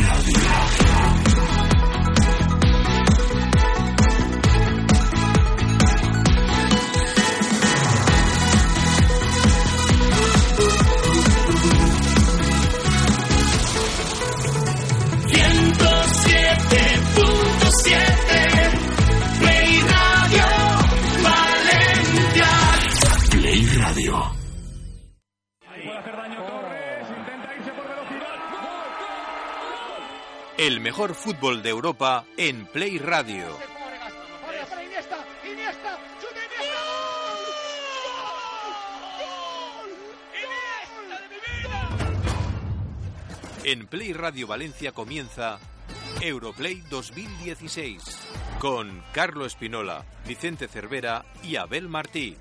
Play Mejor fútbol de Europa en Play Radio. En Play Radio Valencia comienza Europlay 2016 con Carlo Espinola, Vicente Cervera y Abel Martí.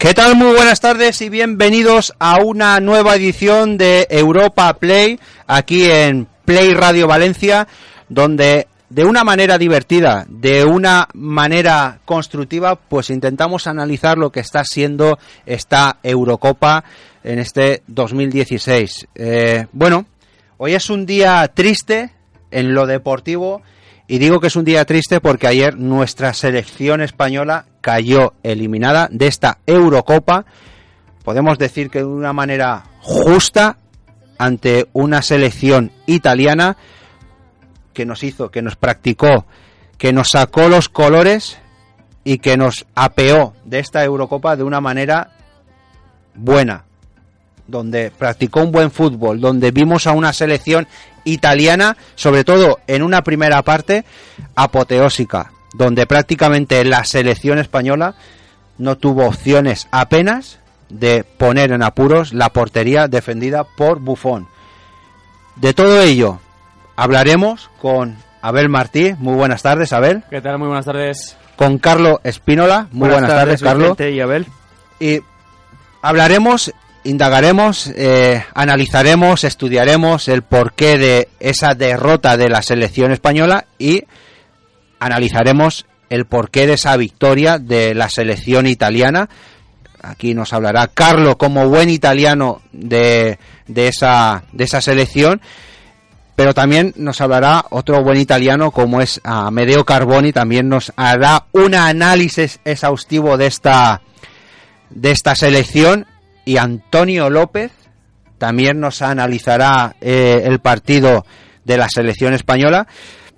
¿Qué tal? Muy buenas tardes y bienvenidos a una nueva edición de Europa Play aquí en Play Radio Valencia, donde de una manera divertida, de una manera constructiva, pues intentamos analizar lo que está siendo esta Eurocopa en este 2016. Eh, bueno, hoy es un día triste en lo deportivo y digo que es un día triste porque ayer nuestra selección española cayó eliminada de esta Eurocopa, podemos decir que de una manera justa ante una selección italiana que nos hizo, que nos practicó, que nos sacó los colores y que nos apeó de esta Eurocopa de una manera buena, donde practicó un buen fútbol, donde vimos a una selección italiana, sobre todo en una primera parte, apoteósica, donde prácticamente la selección española no tuvo opciones apenas de poner en apuros la portería defendida por Buffon. De todo ello hablaremos con Abel Martí. Muy buenas tardes, Abel. ¿Qué tal? Muy buenas tardes. Con Carlos Espínola. Muy buenas, tardes, Carlos. Vicente y Abel. Y hablaremos, indagaremos, eh, analizaremos, estudiaremos el porqué de esa derrota de la selección española y analizaremos el porqué de esa victoria de la selección italiana. Aquí nos hablará Carlos como buen italiano de, de, esa, de esa selección pero también nos hablará otro buen italiano como es Amedeo Carboni, también nos hará un análisis exhaustivo de esta de esta selección. Y Antonio López también nos analizará eh, el partido de la selección española,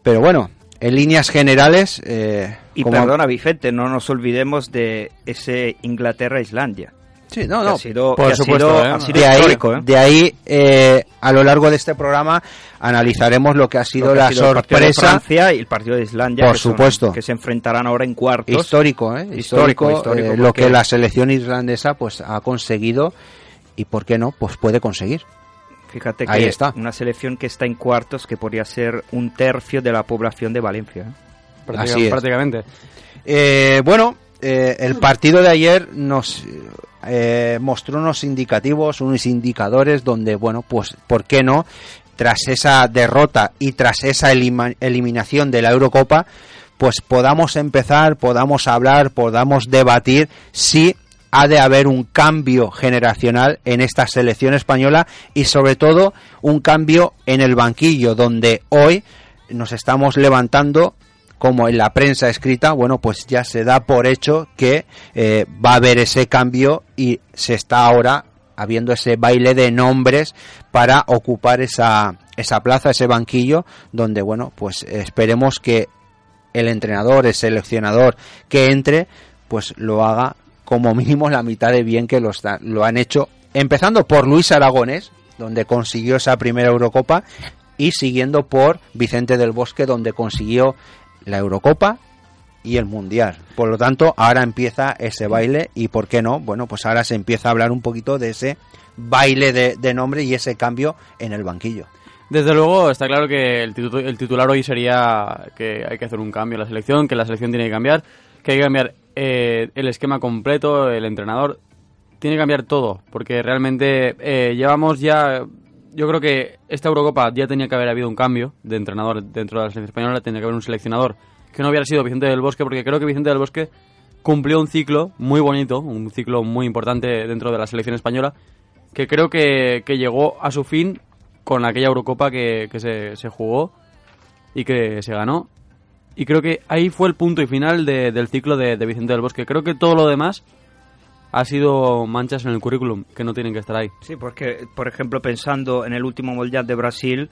pero bueno, en líneas generales eh, y perdona Vicente, no nos olvidemos de ese Inglaterra-Islandia. Sí, no, no, sido, por supuesto. ¿eh? de, ahí, de ahí, eh, a lo largo de este programa, analizaremos lo que ha sido que la ha sido el partido de sorpresa. Francia y el partido de Islandia. Por que son- supuesto. que se enfrentarán ahora en cuartos. Histórico, ¿eh? Histórico, Histórico, histórico, eh, lo que la selección irlandesa pues ha conseguido y, ¿por qué no? Pues puede conseguir. Fíjate que Ahí está. una selección que está en cuartos que podría ser un tercio de la población de Valencia. ¿eh? Práctica- Así es. Prácticamente. Eh, bueno, eh, el partido de ayer nos eh, mostró unos indicativos, unos indicadores donde, bueno, pues, ¿por qué no? Tras esa derrota y tras esa eliminación de la Eurocopa, pues podamos empezar, podamos hablar, podamos debatir si ha de haber un cambio generacional en esta selección española y sobre todo un cambio en el banquillo donde hoy nos estamos levantando como en la prensa escrita, bueno, pues ya se da por hecho que eh, va a haber ese cambio y se está ahora habiendo ese baile de nombres para ocupar esa, esa plaza, ese banquillo, donde, bueno, pues esperemos que el entrenador, el seleccionador que entre, pues lo haga como mínimo la mitad de bien que lo, lo han hecho, empezando por Luis Aragones, donde consiguió esa primera Eurocopa, y siguiendo por Vicente del Bosque, donde consiguió la Eurocopa y el Mundial. Por lo tanto, ahora empieza ese baile y, ¿por qué no? Bueno, pues ahora se empieza a hablar un poquito de ese baile de, nombre y ese cambio en el banquillo. Desde luego, está claro que el, el titular hoy sería que hay que hacer un cambio en la selección, que la selección tiene que cambiar, que hay que cambiar eh, el esquema completo, el entrenador. Tiene que cambiar todo, porque realmente eh, llevamos ya. Yo creo que esta Eurocopa ya tenía que haber habido un cambio de entrenador dentro de la selección española, tenía que haber un seleccionador que no hubiera sido Vicente del Bosque, porque creo que Vicente del Bosque cumplió un ciclo muy bonito, un ciclo muy importante dentro de la selección española, que creo que, que llegó a su fin con aquella Eurocopa que, que se, se jugó y que se ganó. Y creo que ahí fue el punto y final de- del ciclo de, de Vicente del Bosque. Creo que todo lo demás ha sido manchas en el currículum que no tienen que estar ahí. Sí, porque, por ejemplo, pensando en el último Mundial de Brasil,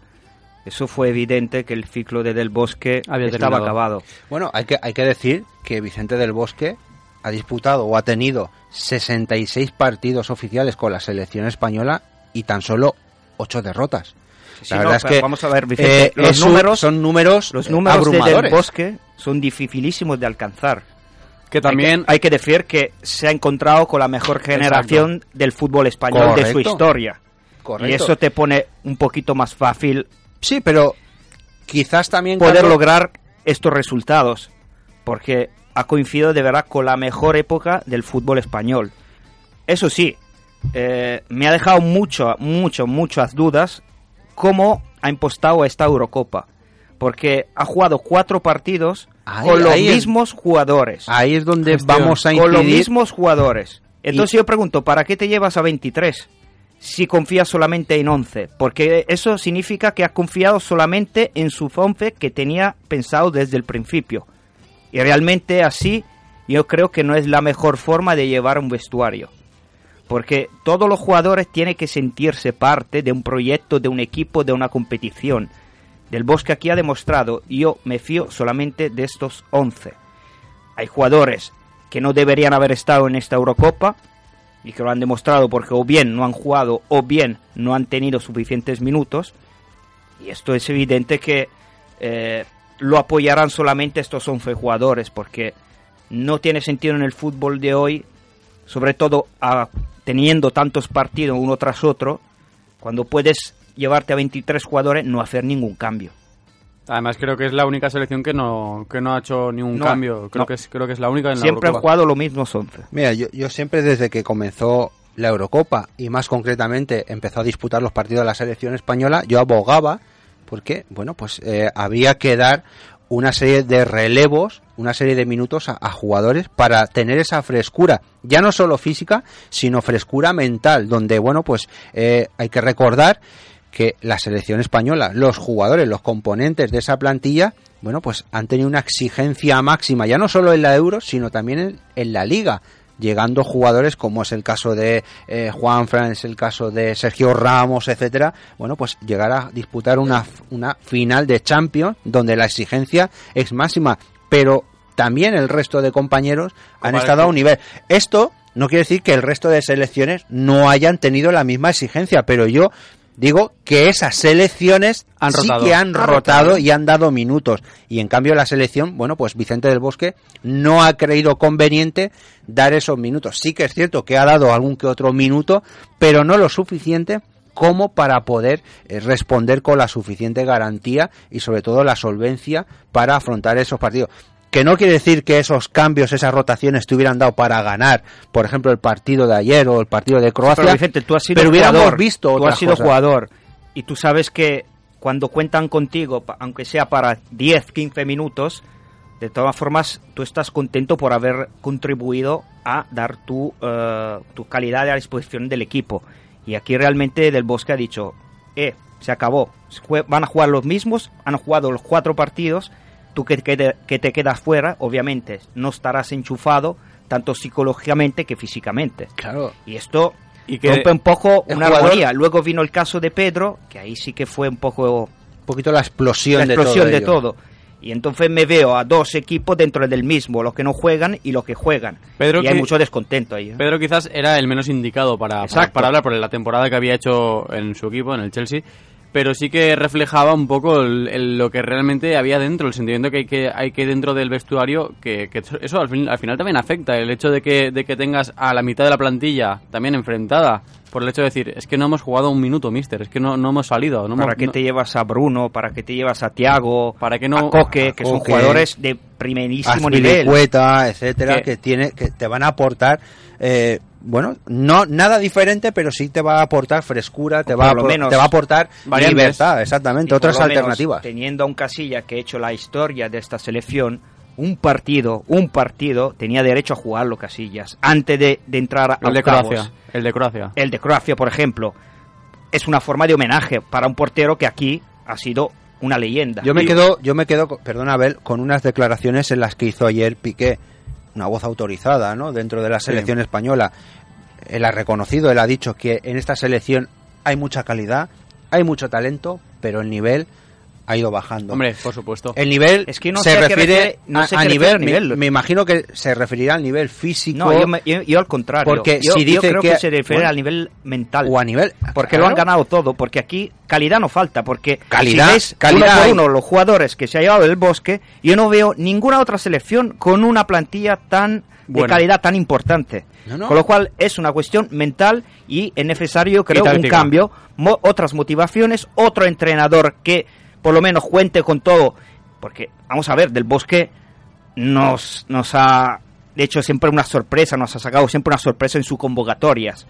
eso fue evidente que el ciclo de Del Bosque Había estaba terminado. acabado. Bueno, hay que, hay que decir que Vicente del Bosque ha disputado o ha tenido 66 partidos oficiales con la selección española y tan solo 8 derrotas. Sí, la no, verdad es que vamos a ver, Vicente, eh, los un- números- son números, Los números de Del abrumadores. Bosque son dificilísimos de alcanzar. Que también... Hay que, hay que decir que se ha encontrado con la mejor generación del fútbol español de su Correcto. historia. Correcto. Y eso te pone un poquito más fácil Sí, pero quizás también poder Carlos, lograr estos resultados. Porque ha coincidido de verdad con la mejor época del fútbol español. Eso sí, eh, me ha dejado mucho, mucho, muchas dudas cómo ha impostado esta Eurocopa. Porque ha jugado cuatro partidos Ahí- con los es- mismos jugadores. ahí es donde vamos a con los incidir. mismos jugadores. Entonces yo pregunto, ¿para qué te llevas a 23? Si confías solamente en 11. Porque eso significa que has confiado solamente en su 11 que tenía pensado desde el principio. Y realmente así yo creo que no es la mejor forma de llevar un vestuario. Porque todos los jugadores tienen que sentirse parte de un proyecto, de un equipo, de una competición. Del Bosque aquí ha demostrado, yo me fío solamente de estos 11. Hay jugadores que no deberían haber estado en esta Eurocopa y que lo han demostrado porque o bien no han jugado o bien no han tenido suficientes minutos. Y esto es evidente que eh, lo apoyarán solamente estos 11 jugadores porque no tiene sentido en el fútbol de hoy, sobre todo a- teniendo tantos partidos uno tras otro, cuando puedes llevarte a 23 jugadores, no hacer ningún cambio. Además creo que es la única selección que no, que no ha hecho ni un No, cambio. Creo, no. que es, creo que es la única en la Siempre han jugado los mismos 11. Mira, yo, yo siempre desde que comenzó la Eurocopa y más concretamente empezó a disputar los partidos de la selección española, yo abogaba porque, bueno, pues eh, había que dar una serie de relevos, una serie de minutos a, jugadores para tener esa frescura, ya no solo física, sino frescura mental, donde, bueno, pues eh, hay que recordar que la selección española, los jugadores, los componentes de esa plantilla, bueno, pues han tenido una exigencia máxima, ya no solo en la Euro, sino también en la Liga, llegando jugadores como es el caso de eh, Juan Fran, es el caso de Sergio Ramos, etcétera, bueno, pues llegar a disputar una, una final de Champions donde la exigencia es máxima, pero también el resto de compañeros han estado a un nivel. Esto no quiere decir que el resto de selecciones no hayan tenido la misma exigencia, pero yo digo que esas selecciones Han sí rotado. que han rotado rotado. y han dado minutos. Y en cambio la selección, bueno, pues Vicente del Bosque no ha creído conveniente dar esos minutos. Sí que es cierto que ha dado algún que otro minuto, pero no lo suficiente como para poder eh, responder con la suficiente garantía y sobre todo la solvencia para afrontar esos partidos. Que no quiere decir que esos cambios, esas rotaciones te hubieran dado para ganar, por ejemplo, el partido de ayer o el partido de Croacia. Pero Vicente, tú has sido pero hubiéramos jugador, visto tú has sido cosas. jugador y tú sabes que cuando cuentan contigo, aunque sea para 10, 15 minutos, de todas formas tú estás contento por haber contribuido a dar tu, eh, tu calidad a la disposición del equipo. Y aquí realmente Del Bosque ha dicho, eh, se acabó, van a jugar los mismos, han jugado los cuatro partidos, tú que, quede- que te quedas fuera, obviamente no estarás enchufado tanto psicológicamente que físicamente. Claro. Y esto Y que- rompe un poco una jugador- armonía. Luego vino el caso de Pedro, que ahí sí que fue un poco Un poquito la explosión, la explosión de de todo. todo. Y entonces me veo a dos equipos dentro del mismo, los que no juegan y los que juegan. Pedro y hay mucho descontento ahí. ¿eh? Pedro quizás era el menos indicado para, para hablar por la temporada que había hecho en su equipo, en el Chelsea, pero sí que reflejaba un poco el- el- lo que realmente había dentro, el sentimiento que hay que, hay que dentro del vestuario, que, que eso al, fin- al final también afecta, el hecho de que, de que tengas a la mitad de la plantilla también enfrentada, por el hecho de decir, es que no hemos jugado un minuto, mister, es que no, no hemos salido. No ¿Para hemos- qué no- te llevas a Bruno? ¿Para qué te llevas a Tiago? Para que no- A Coque, que son jugadores de primerísimo nivel. Etcétera, Que- que tiene, que te van a aportar, eh, bueno, no nada diferente, pero sí te va a aportar frescura, te va, a, menos te va a aportar variantes. libertad, exactamente, Y por otras menos, alternativas. Teniendo a un Casilla que ha hecho la historia de esta selección, un partido, un partido, tenía derecho a jugarlo Casillas antes de, de entrar a El de octavos. Croacia. El de Croacia. El de Croacia, por ejemplo, es una forma de homenaje para un portero que aquí ha sido una leyenda. Yo me quedo, yo me quedo, perdona Abel, con unas declaraciones en las que hizo ayer Piqué, una voz autorizada, ¿no? Dentro de la selección española. Él ha reconocido, él ha dicho que en esta selección hay mucha calidad, hay mucho talento, pero el nivel ha ido bajando. Hombre, por supuesto. el nivel Es que no se sé refiere refiere- no a, sé a qué nivel, me, nivel. me imagino que se referirá al nivel físico No, yo, me- yo- yo al contrario. Porque yo, si yo dice creo que- que, se refiere bueno, al nivel mental. o a nivel Porque lo han ganado todo, porque aquí calidad no falta, porque Calidad, si ves calidad uno por uno los jugadores que se ha llevado del bosque, yo no veo ninguna otra selección con una plantilla tan de calidad tan importante. No, no. Con lo cual es una cuestión mental y es necesario, creo, un cambio, mo- otras motivaciones, otro entrenador que por lo menos cuente con todo. Porque, vamos a ver, del bosque nos, nos ha hecho siempre una sorpresa, nos ha sacado siempre una sorpresa en sus convocatorias,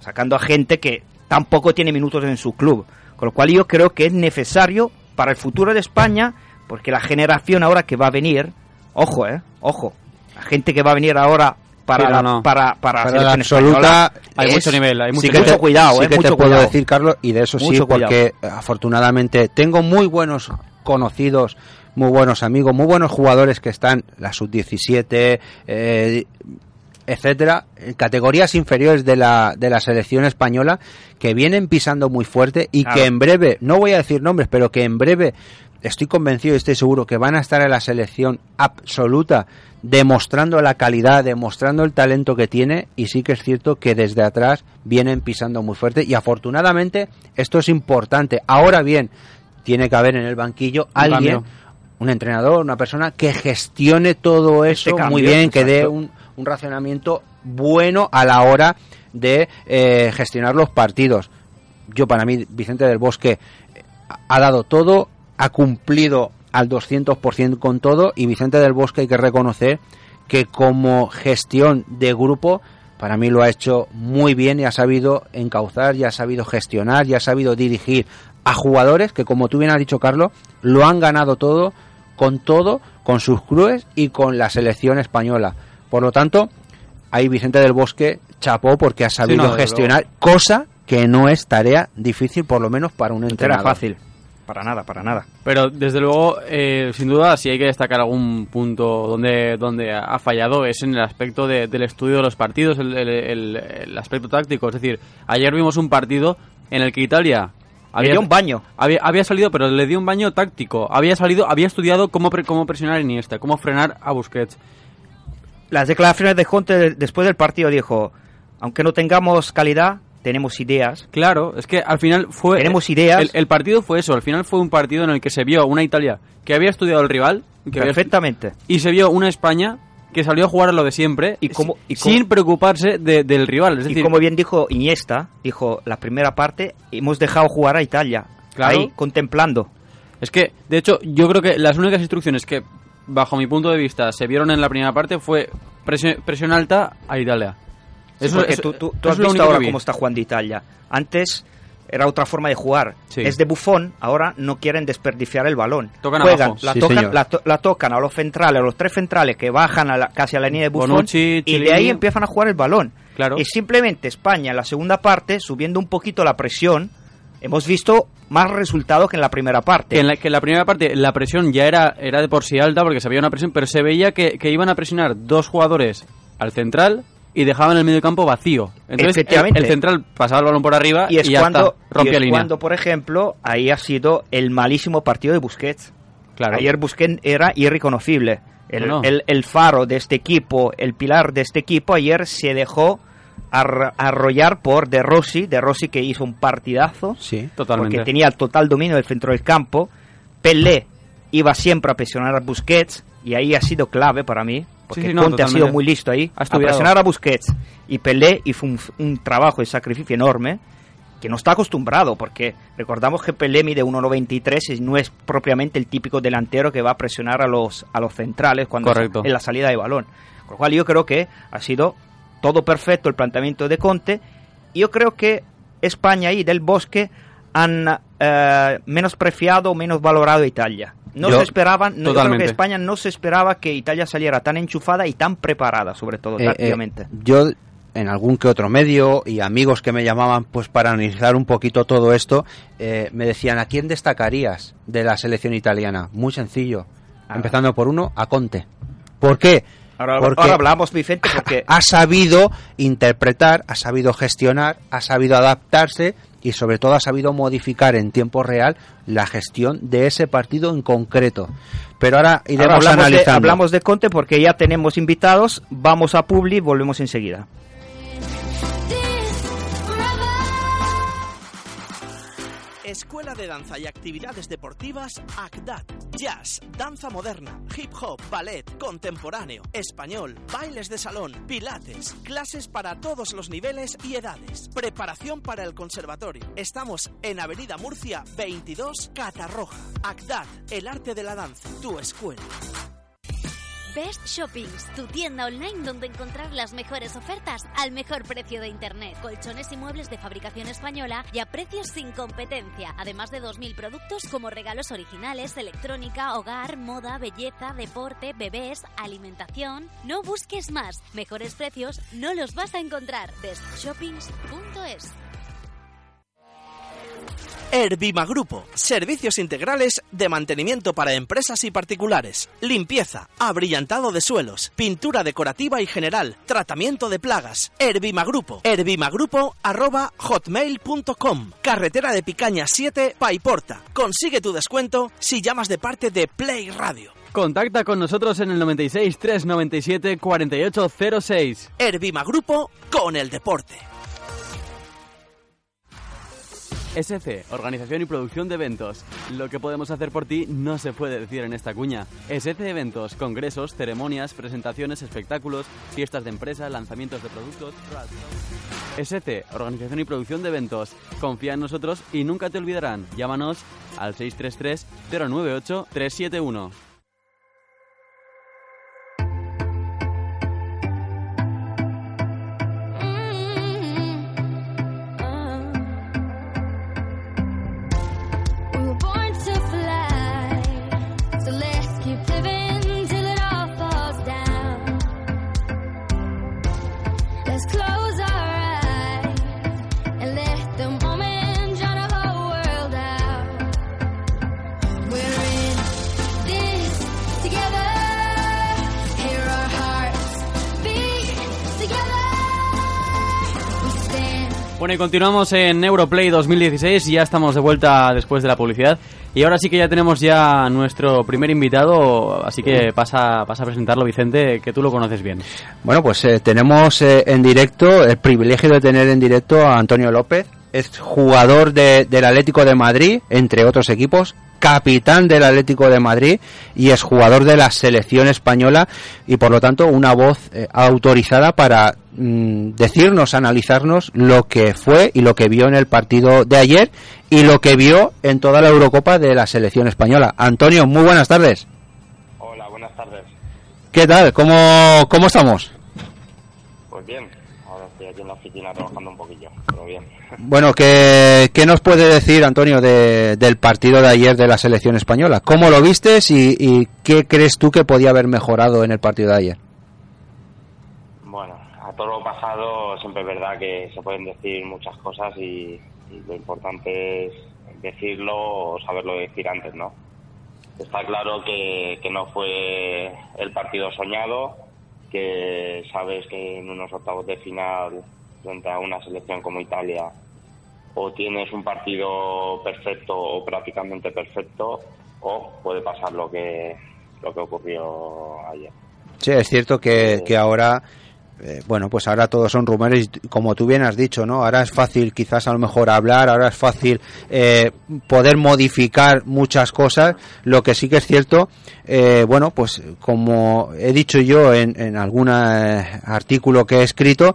sacando a gente que tampoco tiene minutos en su club. Con lo cual yo creo que es necesario para el futuro de España, porque la generación ahora que va a venir, ojo, eh, ojo, la gente que va a venir ahora para, la, no. para, para, Para la absoluta Hay es- mucho nivel, hay mucho sí que nivel. te- Mucho cuidado, sí eh, que mucho te puedo decir, Carlos, y de eso sí, Mucho porque eh, afortunadamente tengo muy buenos conocidos, muy buenos amigos, muy buenos jugadores que están la sub-17, eh, etcétera, en categorías inferiores de la, de la selección española que vienen pisando muy fuerte y Claro. que en breve, no voy a decir nombres, pero que en breve estoy convencido y estoy seguro que van a estar en la selección absoluta demostrando la calidad, demostrando el talento que tiene y sí que es cierto que desde atrás vienen pisando muy fuerte y afortunadamente esto es importante. Ahora bien, tiene que haber en el banquillo alguien, un entrenador, una persona que gestione todo eso Este cambio, muy bien, que dé un, un racionamiento bueno a la hora de eh, gestionar los partidos. Yo para mí, Vicente del Bosque ha dado todo, ha cumplido al 200% con todo y Vicente del Bosque hay que reconocer que como gestión de grupo para mí lo ha hecho muy bien y ha sabido encauzar, y ha sabido gestionar, y ha sabido dirigir a jugadores que como tú bien has dicho Carlos, lo han ganado todo con todo, con sus clubes y con la selección española. Por lo tanto, ahí Vicente del Bosque chapó porque ha sabido no, gestionar, cosa que no es tarea difícil, por lo menos para un era entrenador. fácil. Para nada, para nada. Pero desde luego, eh, sin duda, si hay que destacar algún punto donde, donde ha fallado es en el aspecto de- del estudio de los partidos, el, el- el- el aspecto táctico. Es decir, ayer vimos un partido en el que Italia Le dio un baño. había, había salido, pero le dio un baño táctico. Había salido, había estudiado cómo, pre- cómo presionar a Iniesta, cómo frenar a Busquets. Las declaraciones de Conte de- después del partido dijo, aunque no tengamos calidad, tenemos ideas. Claro, es que al final fue... Tenemos ideas. El, el partido fue eso, al final fue un partido en el que se vio una Italia que había estudiado el rival, que había- Perfectamente. y se vio una España que salió a jugar a lo de siempre Y como- y sin preocuparse de- del rival. Es decir, y como bien dijo Iniesta, dijo la primera parte, hemos dejado jugar a Italia. Claro. Ahí, contemplando. es que, de hecho, yo creo que las únicas instrucciones que, bajo mi punto de vista, se vieron en la primera parte fue presión, presión alta a Italia. Eso- porque eso- tú, tú- tú eso has visto ahora vi. cómo está jugando Italia. Antes era otra forma de jugar. Sí. Es de bufón, ahora no quieren desperdiciar el balón. Tocan Juegan, abajo. la, Sí, tocan, la, to- la tocan a los centrales, a los tres centrales que bajan a la- casi a la línea de bufón Bonucci, y de ahí empiezan a jugar el balón. Claro. Y simplemente España en la segunda parte, subiendo un poquito la presión, hemos visto más resultados que en la primera parte. Que en, la, que en la primera parte la presión ya era, era de por sí alta porque se veía una presión, pero se veía que, que iban a presionar dos jugadores al central y dejaban el medio campo vacío. Entonces el, Efectivamente. el central pasaba el balón por arriba y, y es ya cuando, está, rompía y es línea. cuando, por ejemplo, ahí ha sido el malísimo partido de Busquets. Claro. Ayer Busquets era irreconocible. El, no. el- el faro de este equipo, el pilar de este equipo, ayer se dejó ar- arrollar por De Rossi. De Rossi que hizo un partidazo. Sí. Totalmente. Porque tenía el total dominio del centro del campo. Pelé iba siempre a presionar a Busquets. Y ahí ha sido clave para mí. Porque Sí, no, Conte ha sido muy listo ahí. Ha A presionar a Busquets. Y Pelé hizo un, un trabajo de sacrificio enorme que no está acostumbrado, porque recordamos que Pelé mide 1.93 y no es propiamente el típico delantero que va a presionar a los, a los centrales cuando Correcto. en la salida de balón. Con lo cual yo creo que ha sido todo perfecto el planteamiento de Conte. Y yo creo que España y Del Bosque han eh, menospreciado o menos valorado a Italia. No Yo- se esperaban, no, yo creo que España no se esperaba que Italia saliera tan enchufada y tan preparada, sobre todo Eh, eh, tácticamente. yo en algún que otro medio y amigos que me llamaban pues para analizar un poquito todo esto eh, me decían a quién destacarías de la selección italiana muy sencillo Ah. empezando por uno a Conte ¿por qué? Ahora, Porque ahora hablamos, Vicente, porque ha sabido interpretar ha sabido gestionar ha sabido adaptarse y sobre todo ha sabido modificar en tiempo real la gestión de ese partido en concreto pero ahora ahora iremos hablamos, de, hablamos de Conte porque ya tenemos invitados. Vamos a Publi, volvemos enseguida. Escuela de Danza y Actividades Deportivas ACDAT. Jazz, danza moderna, hip hop, ballet, contemporáneo, español, bailes de salón, pilates, clases para todos los niveles y edades. Preparación para el conservatorio. Estamos en Avenida Murcia 22, Catarroja. ACDAT, el arte de la danza, tu escuela. Best Shoppings, tu tienda online donde encontrar las mejores ofertas al mejor precio de Internet. Colchones y muebles de fabricación española y a precios sin competencia. Además de 2.000 productos como regalos originales, electrónica, hogar, moda, belleza, deporte, bebés, alimentación. No busques más. Mejores precios no los vas a encontrar. bestshoppings.es Herbima Grupo. Servicios integrales de mantenimiento para empresas y particulares. Limpieza, abrillantado de suelos, pintura decorativa y general, tratamiento de plagas. Herbima Grupo. Herbimagrupo arroba hotmail.com. Carretera de Picaña 7, Paiporta. Consigue tu descuento si llamas de parte de Play Radio. Contacta con nosotros en el 96 397 4806. Herbima Grupo con el deporte. SC, organización y producción de eventos. Lo que podemos hacer por ti no se puede decir en esta cuña. SC Eventos, congresos, ceremonias, presentaciones, espectáculos, fiestas de empresa, lanzamientos de productos. SC, organización y producción de eventos. Confía en nosotros y nunca te olvidarán. Llámanos al 633 098 371. Bueno, y continuamos en Europlay 2016. Ya estamos de vuelta después de la publicidad. Y ahora sí que ya tenemos ya nuestro primer invitado. Así que pasa, pasa a presentarlo, Vicente, que tú lo conoces bien. Bueno, pues eh, tenemos eh, en directo el privilegio de tener en directo a Antonio López, es jugador de- del Atlético de Madrid, entre otros equipos, capitán del Atlético de Madrid y es jugador de la selección española y por lo tanto una voz eh, autorizada para mm, decirnos, analizarnos lo que fue y lo que vio en el partido de ayer y lo que vio en toda la Eurocopa de la selección española. Antonio, muy buenas tardes. Hola, buenas tardes. ¿Qué tal? ¿Cómo, cómo estamos? Pues bien, ahora estoy aquí en la oficina trabajando un poquillo, pero bien. Bueno, ¿qué, qué nos puede decir, Antonio, de- del partido de ayer de la selección española? ¿Cómo lo vistes y, qué crees tú que podía haber mejorado en el partido de ayer? Bueno, a todo lo pasado siempre es verdad que se pueden decir muchas cosas y, y lo importante es decirlo o saberlo decir antes, ¿no? Está claro que, que no fue el partido soñado, que sabes que en unos octavos de final frente a una selección como Italia o tienes un partido perfecto o prácticamente perfecto o puede pasar lo que lo que ocurrió ayer. Sí, es cierto que, que ahora, eh, bueno, pues ahora todos son rumores, como tú bien has dicho, ¿no? Ahora es fácil quizás a lo mejor hablar, ahora es fácil eh, poder modificar muchas cosas. Lo que sí que es cierto, eh, bueno, pues como he dicho yo en, en algún eh, artículo que he escrito,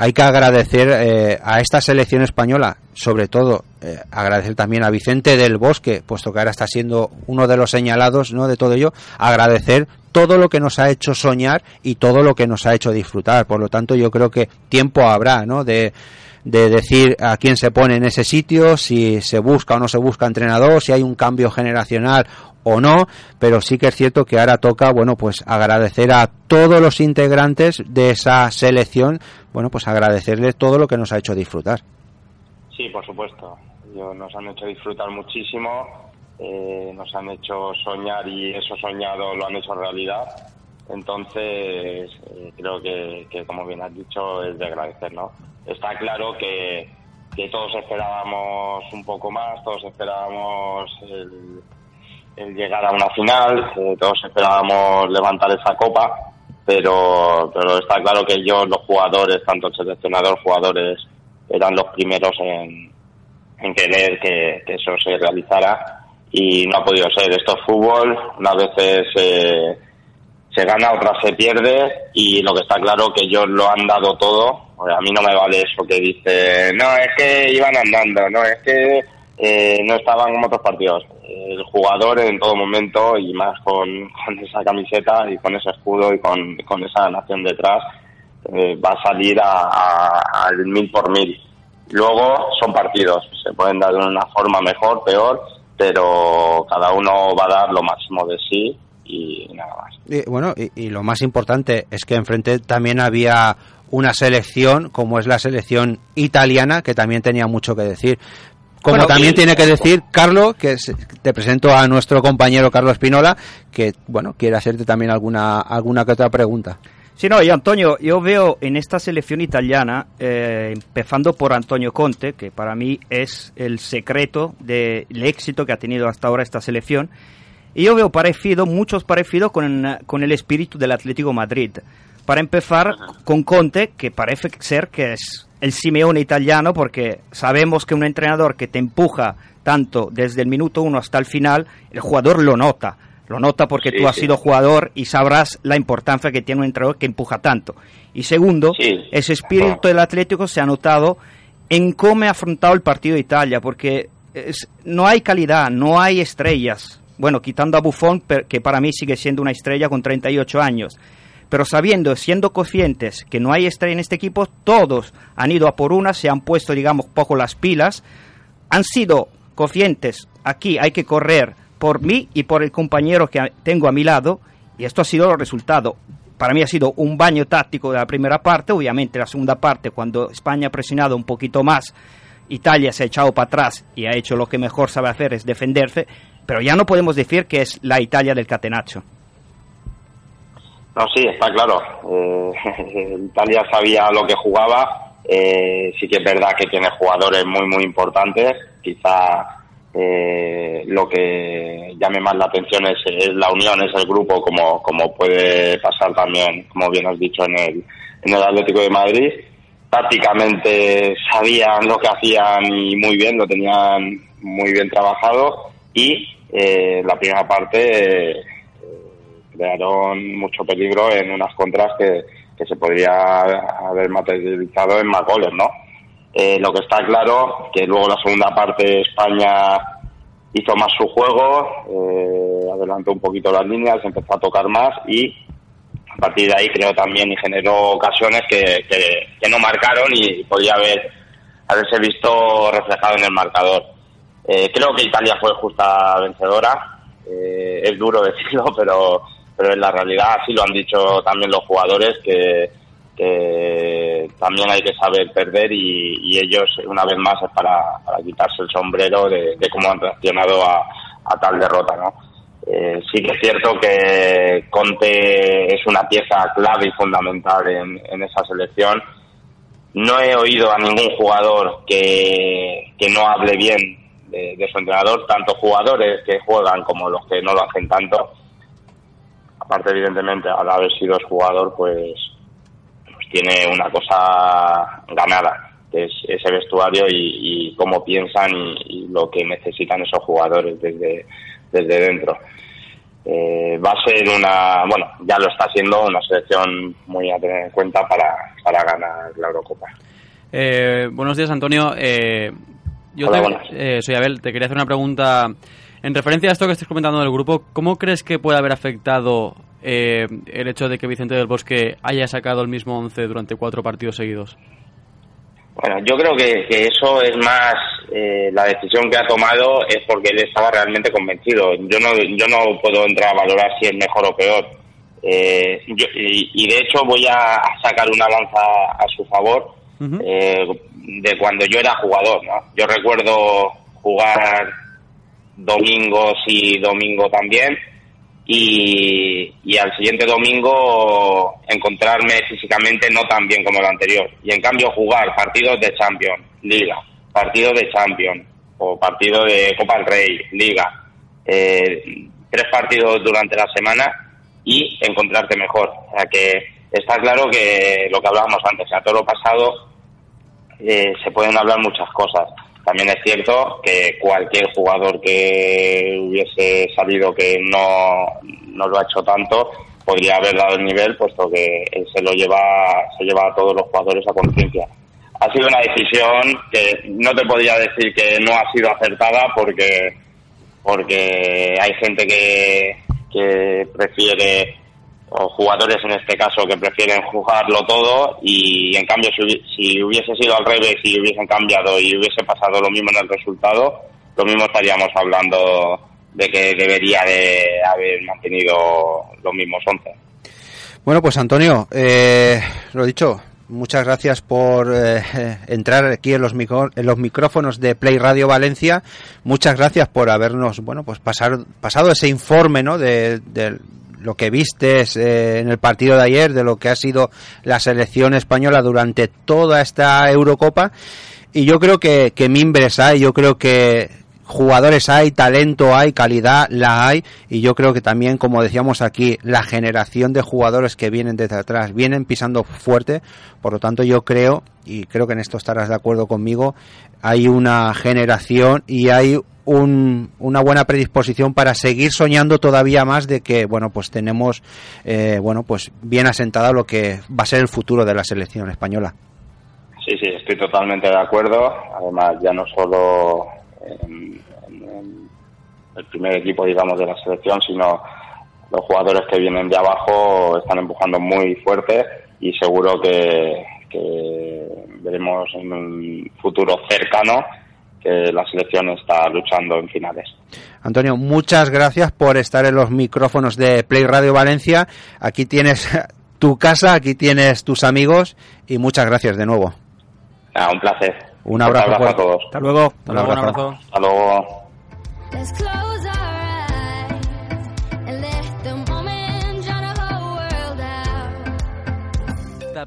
hay que agradecer eh, a esta selección española, sobre todo eh, agradecer también a Vicente del Bosque, puesto que ahora está siendo uno de los señalados ¿no? de todo ello, agradecer todo lo que nos ha hecho soñar y todo lo que nos ha hecho disfrutar. Por lo tanto, yo creo que tiempo habrá ¿no? de, de decir a quién se pone en ese sitio, si se busca o no se busca entrenador, si hay un cambio generacional o no, pero sí que es cierto que ahora toca, bueno, pues agradecer a todos los integrantes de esa selección, bueno, pues agradecerles todo lo que nos ha hecho disfrutar. Sí, por supuesto. Nos han hecho disfrutar muchísimo, eh, nos han hecho soñar y eso soñado lo han hecho realidad. Entonces, eh, creo que, que, como bien has dicho, es de agradecer, ¿no? Está claro que, que todos esperábamos un poco más, todos esperábamos el, el llegar a una final, eh, todos esperábamos levantar esa copa, pero, pero está claro que ellos, los jugadores, tanto el seleccionador, jugadores, eran los primeros en, en querer que, eso se realizara y no ha podido ser. Esto es fútbol, unas veces eh, se gana, otras se pierde y lo que está claro que ellos lo han dado todo. A mí no me vale eso que dice, no, es que iban andando, no, es que eh, no estaban como otros partidos. El jugador en todo momento y más con, esa camiseta y con ese escudo y con, con esa nación detrás eh, va a salir al mil por mil. Luego son partidos, se pueden dar de una forma mejor, peor, pero cada uno va a dar lo máximo de sí y nada más. Y, bueno, y, y, lo más importante es que enfrente también había una selección como es la selección italiana que también tenía mucho que decir. Como bueno, también tiene que decir Carlos, que es, te presento a nuestro compañero Carlos Pinola, que bueno quiere hacerte también alguna alguna que otra pregunta. Sí, no, y Antonio, yo veo en esta selección italiana, eh, empezando por Antonio Conte, que para mí es el secreto del éxito que ha tenido hasta ahora esta selección, y yo veo parecido, muchos parecidos con, con el espíritu del Atlético Madrid. Para empezar, con Conte, que parece ser que es el Simeone italiano, porque sabemos que un entrenador que te empuja tanto desde el minuto uno hasta el final, el jugador lo nota. Lo nota porque sí, tú has sí. sido jugador y sabrás la importancia que tiene un entrenador que empuja tanto. Y segundo, sí. ese espíritu del Atlético se ha notado en cómo ha afrontado el partido de Italia, porque es, no hay calidad, no hay estrellas. Bueno, quitando a Buffon, que para mí sigue siendo una estrella con 38 años. Pero sabiendo, siendo conscientes que no hay estrella en este equipo, todos han ido a por una, se han puesto, digamos, poco las pilas, han sido conscientes, aquí hay que correr, por mí y por el compañero que tengo a mi lado, y esto ha sido el resultado. Para mí ha sido un baño táctico de la primera parte, obviamente la segunda parte, cuando España ha presionado un poquito más, Italia se ha echado para atrás y ha hecho lo que mejor sabe hacer, es defenderse, pero ya no podemos decir que es la Italia del catenacho. No, sí, está claro. Eh, Italia sabía lo que jugaba, eh, sí que es verdad que tiene jugadores muy, muy importantes, quizá eh, lo que llame más la atención es, la unión, es el grupo, como, como puede pasar también, como bien has dicho, en el, en el Atlético de Madrid. Prácticamente sabían lo que hacían y muy bien, lo tenían muy bien trabajado y eh, la primera parte eh, crearon mucho peligro en unas contras que, que se podría haber materializado en más goles, ¿no? Eh, lo que está claro que luego la segunda parte España hizo más su juego, eh, adelantó un poquito las líneas, empezó a tocar más y a partir de ahí creo también y generó ocasiones que, que, que no marcaron y podía haber haberse visto reflejado en el marcador. Eh, creo que Italia fue justa vencedora, eh, es duro decirlo, pero, pero en la realidad así lo han dicho también los jugadores que también hay que saber perder y, ellos una vez más es para, quitarse el sombrero de, cómo han reaccionado a, tal derrota no eh, sí que es cierto que Conte es una pieza clave y fundamental en, en esa selección. No he oído a ningún jugador que, que no hable bien de, de su entrenador tanto jugadores que juegan como los que no lo hacen tanto aparte evidentemente al haber sido jugador pues tiene una cosa ganada, que es ese vestuario y, y cómo piensan y, y, lo que necesitan esos jugadores desde, desde dentro. Eh, va a ser una, bueno, ya lo está siendo una selección muy a tener en cuenta para, para ganar la Eurocopa. Eh, buenos días, Antonio. Eh, yo Hola, te, eh, soy Abel, te quería hacer una pregunta en referencia a esto que estás comentando del grupo. ¿Cómo crees que puede haber afectado eh, el hecho de que Vicente del Bosque haya sacado el mismo once durante cuatro partidos seguidos? Bueno, yo creo que, que eso es más eh, la decisión que ha tomado es porque él estaba realmente convencido. Yo no, yo no puedo entrar a valorar si es mejor o peor. Eh, yo- y, y de hecho voy a sacar una lanza a su favor eh, de cuando yo era jugador. ¿no? Yo recuerdo jugar domingos y domingo también y, y al siguiente domingo encontrarme físicamente no tan bien como el anterior. Y en cambio jugar partidos de Champions, Liga, partidos de Champions o partidos de Copa del Rey, Liga, eh, tres partidos durante la semana y encontrarte mejor. O sea que está claro que lo que hablábamos antes, a todo lo pasado eh, se pueden hablar muchas cosas. También es cierto que cualquier jugador que hubiese sabido que no, no lo ha hecho tanto podría haber dado el nivel, puesto que él se lo lleva, se lleva a todos los jugadores a conciencia. Ha sido una decisión que no te podría decir que no ha sido acertada porque porque hay gente que, que prefiere o jugadores en este caso que prefieren jugarlo todo y en cambio si, hubi- si hubiese sido al revés y hubiesen cambiado y hubiese pasado lo mismo en el resultado, lo mismo estaríamos hablando de que debería de haber mantenido los mismos 11. Bueno, pues Antonio, eh, lo dicho, muchas gracias por eh, entrar aquí en los, micro- en los micrófonos de Play Radio Valencia. Muchas gracias por habernos, bueno, pues pasar, pasado ese informe, ¿no? De, de lo que vistes eh, en el partido de ayer, de lo que ha sido la selección española durante toda esta Eurocopa. Y yo creo que, que mimbres hay, yo creo que jugadores hay, talento hay, calidad la hay y yo creo que también, como decíamos aquí, la generación de jugadores que vienen desde atrás vienen pisando fuerte, por lo tanto yo creo, y creo que en esto estarás de acuerdo conmigo, hay una generación y hay un- una buena predisposición para seguir soñando todavía más de que, bueno, pues tenemos, eh, bueno, pues bien asentado lo que va a ser el futuro de la selección española. Sí, sí, estoy totalmente de acuerdo. Además, ya no solo en, el primer equipo, digamos, de la selección, sino los jugadores que vienen de abajo están empujando muy fuerte y seguro que veremos en un futuro cercano que la selección está luchando en finales. Antonio, muchas gracias por estar en los micrófonos de Play Radio Valencia. Aquí tienes tu casa, aquí tienes tus amigos y muchas gracias de nuevo. Nada, un placer. Un abrazo a todos. Hasta luego. Un abrazo. Hasta luego.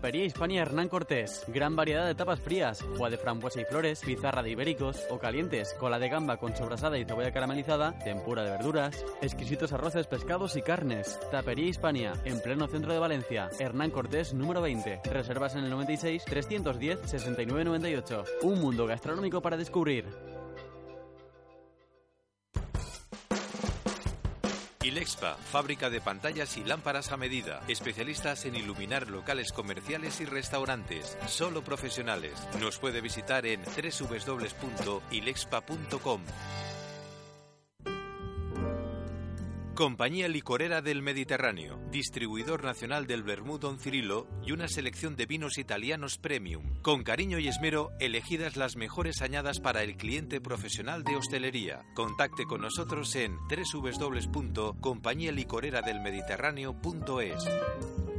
Tapería Hispania Hernán Cortés. Gran variedad de tapas frías, foie de frambuesa y flores, pizarra de ibéricos o calientes, cola de gamba con sobrasada y cebolla caramelizada, tempura de verduras, exquisitos arroces, pescados y carnes. Tapería Hispania, en pleno centro de Valencia. Hernán Cortés, número 20. Reservas en el 96 310 69 98. Un mundo gastronómico para descubrir. Ilexpa, fábrica de pantallas y lámparas a medida. Especialistas en iluminar locales comerciales y restaurantes. Solo profesionales. Nos puede visitar en www.ilexpa.com. Compañía Licorera del Mediterráneo, distribuidor nacional del Vermut Don Cirilo y una selección de vinos italianos premium. Con cariño y esmero, elegidas las mejores añadas para el cliente profesional de hostelería. Contacte con nosotros en www.compañialicorderadelmediterráneo.es.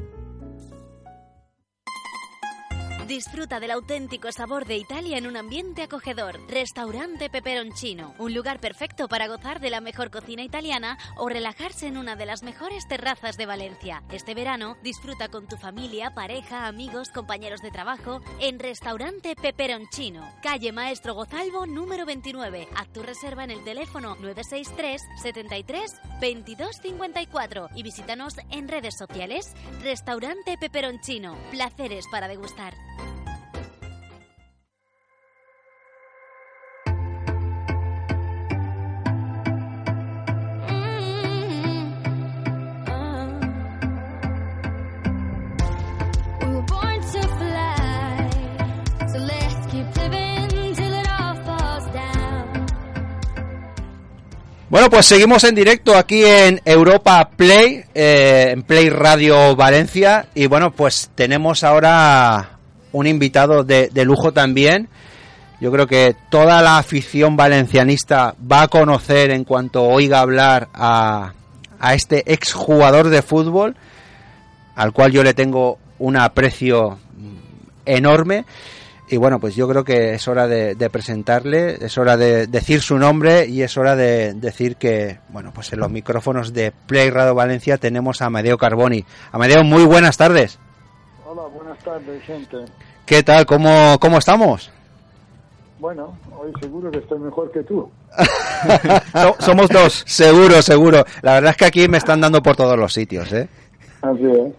Disfruta del auténtico sabor de Italia en un ambiente acogedor. Restaurante Peperoncino, un lugar perfecto para gozar de la mejor cocina italiana o relajarse en una de las mejores terrazas de Valencia. Este verano disfruta con tu familia, pareja, amigos, compañeros de trabajo en Restaurante Peperoncino, calle Maestro Gozalvo número 29. Haz tu reserva en el teléfono 963 73 22 54 y visítanos en redes sociales. Restaurante Peperoncino, placeres para degustar. Bueno, pues seguimos en directo aquí en Europa Play, eh, en Play Radio Valencia. Y bueno, pues tenemos ahora un invitado de, de lujo también. Yo creo que toda la afición valencianista va a conocer en cuanto oiga hablar a, a este exjugador de fútbol, al cual yo le tengo un aprecio enorme. Y bueno, pues yo creo que es hora de, de presentarle, es hora de decir su nombre y es hora de decir que, bueno, pues en los micrófonos de Play Radio Valencia tenemos a Amadeo Carboni. Amadeo, muy buenas tardes. Hola, buenas tardes, gente. ¿Qué tal? ¿Cómo, cómo estamos? Bueno, hoy seguro que estoy mejor que tú. So- somos dos. Seguro, seguro. La verdad es que aquí me están dando por todos los sitios, ¿eh? Así es.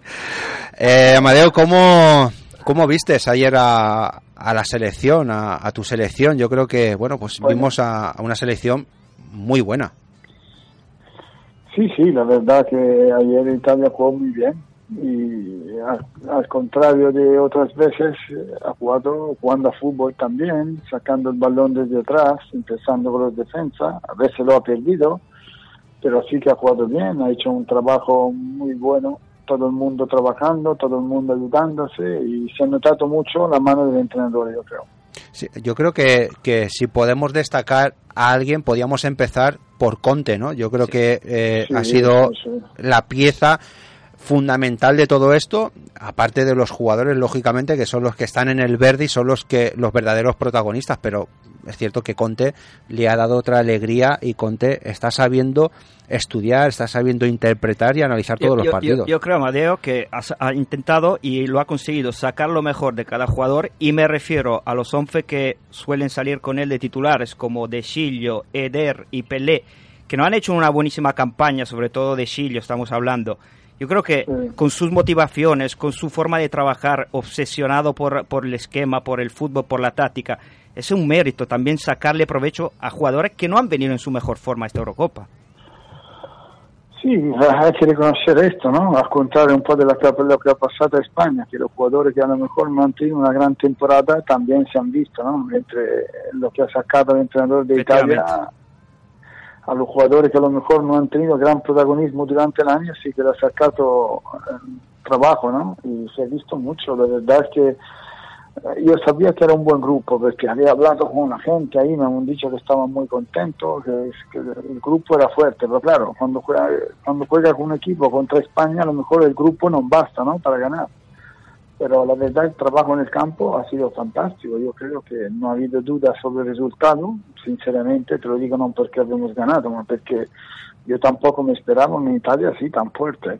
Eh, Amadeo, ¿cómo, ¿cómo vistes ayer a, a la selección, a, a tu selección? Yo creo que, bueno, pues Bueno. vimos a, a una selección muy buena. Sí, sí, la verdad que ayer Italia jugó muy bien y al, al contrario de otras veces ha jugado jugando a fútbol también, sacando el balón desde atrás, empezando con los defensas, a veces lo ha perdido, pero sí que ha jugado bien, ha hecho un trabajo muy bueno, todo el mundo trabajando, todo el mundo ayudándose y se ha notado mucho la mano del entrenador, yo creo. Sí, yo creo que, que si podemos destacar a alguien, podíamos empezar por Conte, ¿no? Yo creo que eh, Sí, ha sido sí, sí. la pieza fundamental de todo esto, aparte de los jugadores, lógicamente, que son los que están en el verde y son los que los verdaderos protagonistas, pero es cierto que Conte le ha dado otra alegría y Conte está sabiendo estudiar, está sabiendo interpretar y analizar todos Yo- los yo- partidos. Yo, yo creo, Amadeo, que ha, ha intentado y lo ha conseguido sacar lo mejor de cada jugador y me refiero a los 11 que suelen salir con él de titulares como De Chillo, Eder y Pelé, que no han hecho una buenísima campaña, sobre todo De Chillo estamos hablando. Yo creo que con sus motivaciones, con su forma de trabajar, obsesionado por, por el esquema, por el fútbol, por la táctica, es un mérito también sacarle provecho a jugadores que no han venido en su mejor forma a esta Eurocopa. Sí, hay que reconocer esto, ¿no? Al contrario un po' de lo que ha pasado a España, que los jugadores que a lo mejor no han tenido una gran temporada también se han visto, ¿no? Entre lo que ha sacado el entrenador de Italia a los jugadores que a lo mejor no han tenido gran protagonismo durante el año, sí que le ha sacado eh, trabajo, ¿no? Y se ha visto mucho, la verdad es que yo sabía que era un buen grupo porque había hablado con la gente ahí, me han dicho que estaban muy contentos, que, el grupo era fuerte, pero claro, cuando juega, cuando juega con un equipo contra España, a lo mejor el grupo no basta, ¿no? Para ganar. Pero la verdad, el trabajo en el campo ha sido fantástico. Yo creo que no ha habido dudas sobre el resultado. Sinceramente, te lo digo no porque habíamos ganado, sino porque yo tampoco me esperaba en Italia así tan fuerte.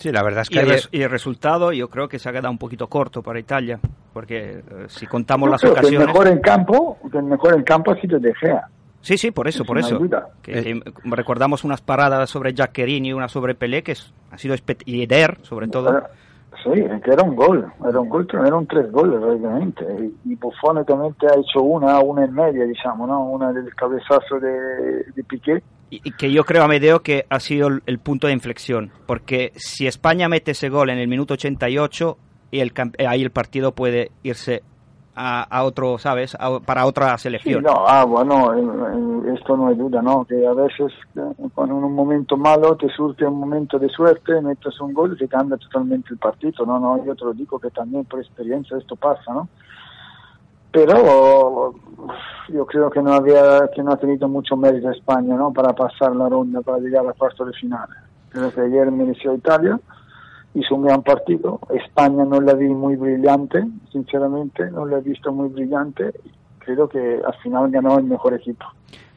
Sí, la verdad es que el, ayer- res- y el resultado yo creo que se ha quedado un poquito corto para Italia, porque eh, si contamos Yo las creo que el ocasiones... mejor en campo, que el mejor en campo ha sido De Gea. Sí, sí, por eso, por eso. Que, eh, recordamos unas paradas sobre Jacquerini y una sobre Pelé, que es- ha sido y Eder, sobre todo. Era- Sí, que era un gol, era un gol, eran tres goles realmente. Y, y Buffon también te ha hecho una, una en media, digamos, ¿no? Una del cabezazo de, de Piqué. Y, que yo creo, Amedeo, que ha sido el, punto de inflexión. Porque si España mete ese gol en el minuto 88, y el, eh, ahí el partido puede irse a, a otro, ¿sabes? A- para otra Sí, selección. no, ah, bueno, eh, eh, esto no hay duda, ¿no? Que a veces cuando en un momento malo te surge un momento de suerte, metes un gol y te cambia totalmente el partido, ¿no? no Yo te lo digo que también por experiencia esto pasa, ¿no? Pero yo creo que no había, que no ha tenido mucho mérito España, ¿no? Para pasar la ronda, para llegar a cuarto de final. Creo que ayer mereció Italia, hizo un gran partido. España no la vi muy brillante, sinceramente, no la he visto muy brillante. Creo que al final ganó el mejor equipo.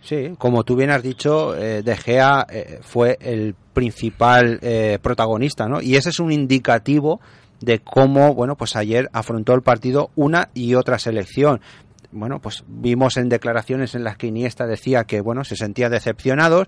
Sí, como tú bien has dicho, eh, De Gea eh, fue el principal eh, protagonista, ¿no? Y ese es un indicativo de cómo, bueno, pues ayer afrontó el partido una y otra selección. Bueno, pues vimos en declaraciones en las que Iniesta decía que, bueno, se sentía decepcionados,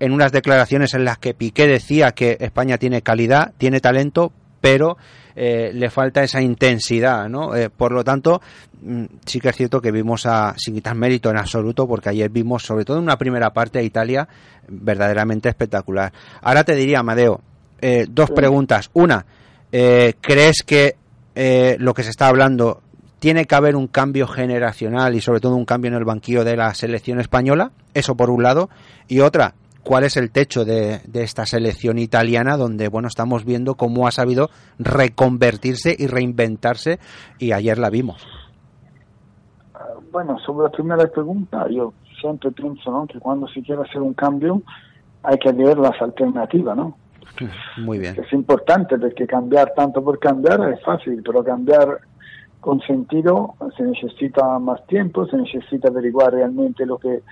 en unas declaraciones en las que Piqué decía que España tiene calidad, tiene talento, pero eh, le falta esa intensidad, ¿no? Eh, por lo tanto, mm, sí que es cierto que vimos a, sin quitar mérito en absoluto, porque ayer vimos, sobre todo en una primera parte, a Italia verdaderamente espectacular. Ahora te diría, Amadeo, eh, dos preguntas. Una, eh, ¿crees que eh, lo que se está hablando tiene que haber un cambio generacional y sobre todo un cambio en el banquillo de la selección española? Eso por un lado. Y otra, cuál es el techo de, de esta selección italiana, donde bueno estamos viendo cómo ha sabido reconvertirse y reinventarse, y ayer la vimos. Bueno, sobre la primera pregunta, yo siempre pienso ¿no? que cuando se quiere hacer un cambio hay que ver las alternativas, ¿no? Muy bien. Es importante porque cambiar tanto por cambiar es fácil, pero cambiar con sentido se necesita más tiempo, se necesita averiguar realmente lo que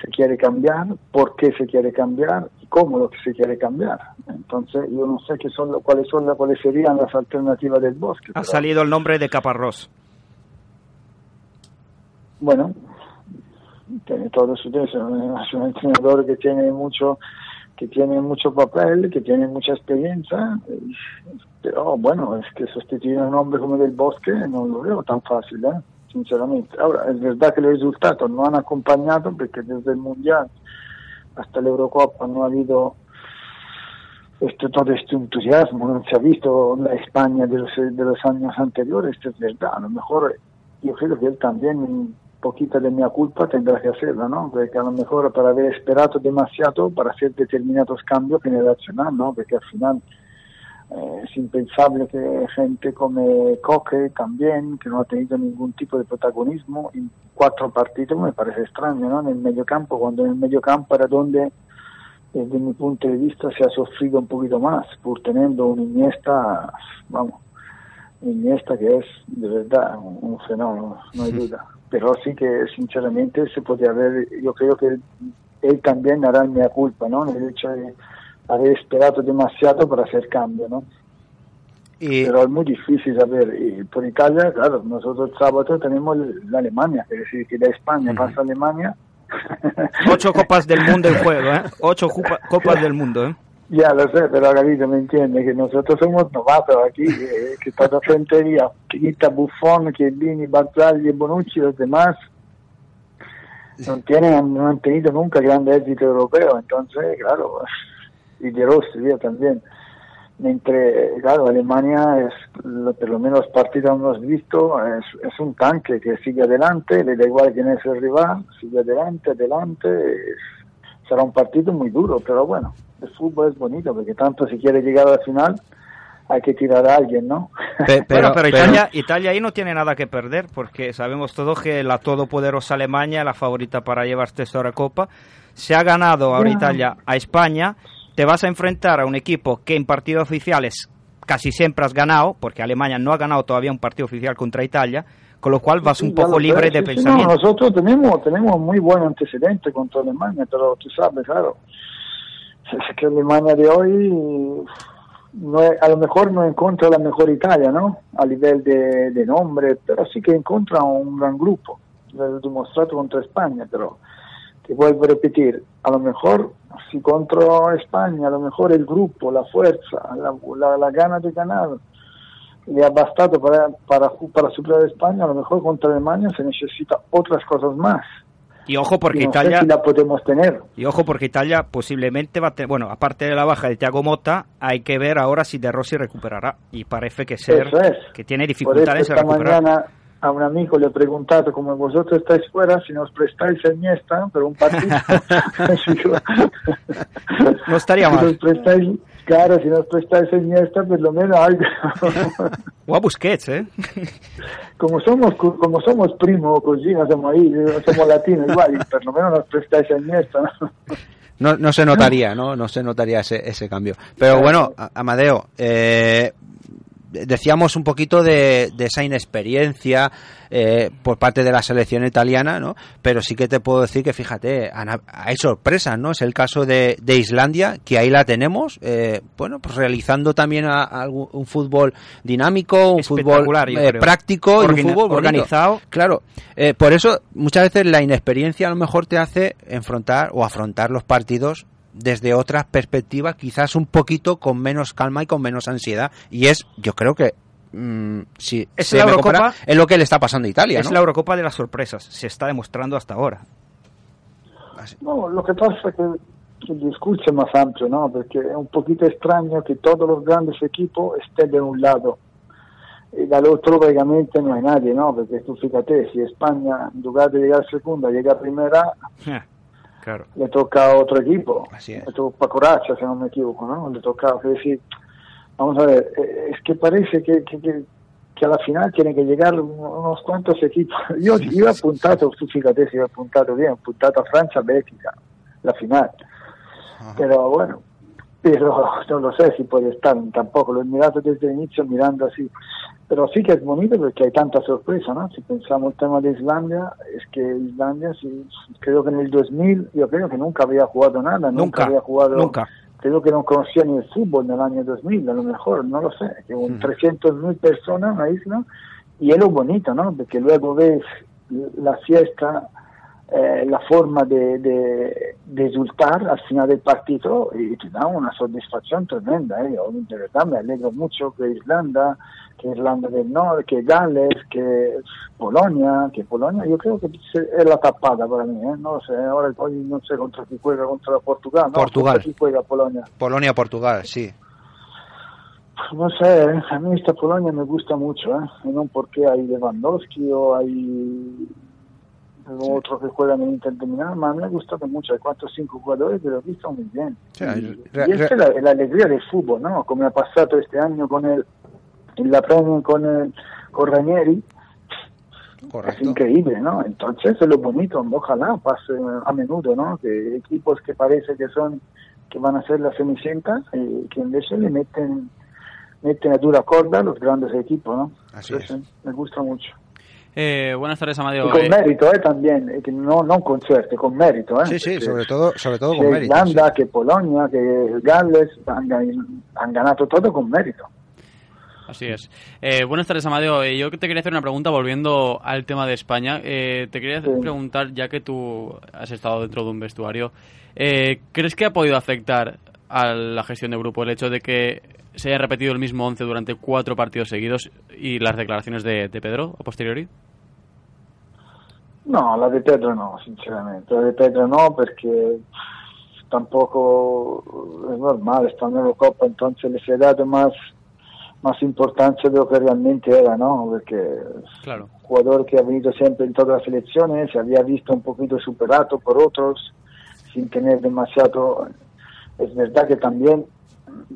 se quiere cambiar, por qué se quiere cambiar y cómo lo que se quiere cambiar. Entonces, yo no sé qué son lo- cuáles son las- cuáles serían las alternativas del bosque. Ha pero- salido el nombre de Caparrós. bueno, tiene todo su peso. Es un entrenador que tiene mucho que tiene mucho papel, que tiene mucha experiencia, pero bueno, es que sustituir a un hombre como Del Bosque no lo veo tan fácil, ¿eh? sinceramente. Ahora, es verdad que los resultados no han acompañado porque desde el Mundial hasta la Eurocopa no ha habido este, todo este entusiasmo, no se ha visto la España de los, de los años anteriores, esto es verdad, a lo mejor yo creo que él también un poquito de mi culpa tendrá que hacerlo, ¿no? Porque a lo mejor para haber esperado demasiado para hacer determinados cambios generacionales, ¿no? Porque al final eh, es impensable que gente como Coque también, que no ha tenido ningún tipo de protagonismo en cuatro partidos, me parece extraño, ¿no? En el medio campo, cuando en el medio campo era donde desde mi punto de vista se ha sufrido un poquito más por teniendo un Iniesta, vamos, Iniesta que es de verdad un, un fenómeno, no hay duda. Pero sí que sinceramente se podría haber, yo creo que él, él también hará mea culpa, ¿no? El hecho de haber esperado demasiado para hacer cambio, ¿no? Y, Pero es muy difícil saber. Y por Italia, claro, nosotros el sábado tenemos la Alemania, es decir, que de España pasa a Alemania. Ocho copas del mundo en juego, ¿eh? Ocho copa- copas del mundo, ¿eh? Ya lo sé, pero Gavito me entiende que nosotros somos novatos aquí, eh, que toda frente a Chiquita, Buffon, Chiellini, Barzagli y Bonucci, los demás no tienen, no han tenido nunca grande éxito europeo, entonces, claro, y de Rossi, también. Mientras, claro, Alemania es, por lo menos los partidos hemos visto, es, es un tanque que sigue adelante, le da igual quién es el rival, sigue adelante, adelante, será un partido muy duro, pero bueno, el fútbol es bonito, porque tanto si quiere llegar a la final, hay que tirar a alguien, ¿no? pero, pero pero- Italia, Italia ahí no tiene nada que perder, porque sabemos todos que la todopoderosa Alemania es la favorita para llevarse esta Eurocopa. Se ha ganado ahora Ya. Italia a España. Te vas a enfrentar a un equipo que en partidos oficiales casi siempre has ganado, porque Alemania no ha ganado todavía un partido oficial contra Italia, con lo cual vas un Sí, poco libre de sí, sí, pensamiento. no, nosotros tenemos, tenemos muy buen antecedente contra Alemania, pero tú sabes, claro, es que Alemania de hoy no a lo mejor no encuentra la mejor Italia, ¿no? A nivel de, de nombre, pero sí que encuentra un gran grupo, lo he demostrado contra España, pero te vuelvo a repetir, a lo mejor si contra España, a lo mejor el grupo, la fuerza, la, la, la gana de ganar, le ha bastado para, para, para superar a España, a lo mejor contra Alemania se necesita otras cosas más. Y ojo porque Y no Italia si la podemos tener. y ojo porque Italia posiblemente va a tener, bueno, aparte de la baja de Thiago Motta, hay que ver ahora si De Rossi recuperará y parece que ser Eso es. que tiene dificultades en recuperar. mañana a un amigo le he preguntado, como vosotros estáis fuera, si nos prestáis el Iniesta por un partido. No estaría si mal. nos prestáis, claro, si nos prestáis el Iniesta, por lo menos algo. O a Busquets, ¿eh? como somos cu- como somos primo così, no somos ahí, somos latinos igual, y por lo menos nos prestáis el Iniesta, ¿no? no, no se notaría, ¿no? No se notaría ese, ese cambio. Pero bueno, Amadeo, eh, decíamos un poquito de, de esa inexperiencia eh, por parte de la selección italiana, ¿no? Pero sí que te puedo decir que, fíjate, han- hay sorpresas, ¿no? Es el caso de, de Islandia, que ahí la tenemos, eh, bueno, pues realizando también a- un fútbol dinámico, un fútbol eh, práctico y un fútbol bonito. organizado. Claro, eh, por eso muchas veces la inexperiencia a lo mejor te hace enfrentar o afrontar los partidos desde otras perspectivas, quizás un poquito con menos calma y con menos ansiedad. Y es, yo creo que, mm, si Es se la Eurocopa- compara, es lo que le está pasando a Italia, Es ¿no? la Eurocopa de las sorpresas, se está demostrando hasta ahora. No, lo que pasa es que, que el discurso es más amplio, ¿no? Porque es un poquito extraño que todos los grandes equipos estén de un lado y del otro prácticamente no hay nadie, ¿no? Porque tú fíjate, si España en lugar de llegar segunda llega primera, Eh, Claro. le toca a otro equipo. Así es. Le toca a Coracha, si no me equivoco, ¿no? Le toca, es decir, vamos a ver, eh, es que parece que, que, que, que a la final tienen que llegar un- unos cuantos equipos. Yo, yo he apuntado, tú fíjate si he apuntado bien, apuntado a Francia, Bélgica, la final. Pero bueno, pero no lo sé si puede estar, tampoco lo he mirado desde el inicio mirando así. Pero sí que es bonito porque hay tanta sorpresa, ¿no? Si pensamos el tema de Islandia, es que Islandia, sí, creo que en el 2000, yo creo que nunca había jugado nada, nunca, Nunca, había jugado, nunca. creo que no conocía ni el fútbol en el año 2000, a lo mejor, no lo sé, que un 300.000 personas en una isla, y es lo bonito, ¿no? Porque luego ves la fiesta, eh, la forma de, de, de resultar al final del partido y te da una satisfacción tremenda. ¿eh? Yo, de verdad me alegro mucho que Irlanda, que Irlanda del Norte, que Gales, que Polonia, que Polonia, yo creo que es la tapada para mí. ¿eh? No sé, ahora hoy no sé contra quién juega, contra Portugal. ¿no? Portugal. ¿Contra juega Polonia? Polonia-Portugal, sí. No sé, ¿eh? a mí esta Polonia me gusta mucho, ¿eh? No porque hay Lewandowski o hay otro que juega en el Inter de Milán, ma a mí me ha gustado mucho, hay cuatro o cinco jugadores que lo he visto muy bien. Sí, y, re- y esa es la, la alegría del fútbol, ¿no? Como ha pasado este año con el, en la Premier con el con Ranieri, es Correcto. increíble, ¿no? Entonces es lo bonito, ojalá pase a menudo, ¿no? Que equipos que parece que son, que van a ser la cenicienta, eh, que en vez le meten, meten a dura corda a los grandes equipos, ¿no? Así Entonces, Me gusta mucho. Eh, buenas tardes, Y Amadeo. con Eh, mérito, ¿eh? También, eh, no, no con suerte, con mérito, ¿eh? Sí, sí, sobre todo, sobre todo que con mérito. Irlanda, que Polonia, que Gales, han, han ganado todo con mérito. Así es. Eh, buenas tardes, Amadeo. Eh, yo te quería hacer una pregunta volviendo al tema de España. Eh, te quería Sí. preguntar, ya que tú has estado dentro de un vestuario, eh, ¿crees que ha podido afectar a la gestión de grupo el hecho de que se haya repetido el mismo 11 durante cuatro partidos seguidos y las declaraciones de, de Pedro a posteriori? No, la de Pedro no, sinceramente. La de Pedro no, porque tampoco es normal, está en Eurocopa, entonces le si ha dado más, más importancia de lo que realmente era, ¿no? Porque Claro. jugador que ha venido siempre en todas las selecciones, se había visto un poquito superado por otros, sin tener demasiado... Es verdad que también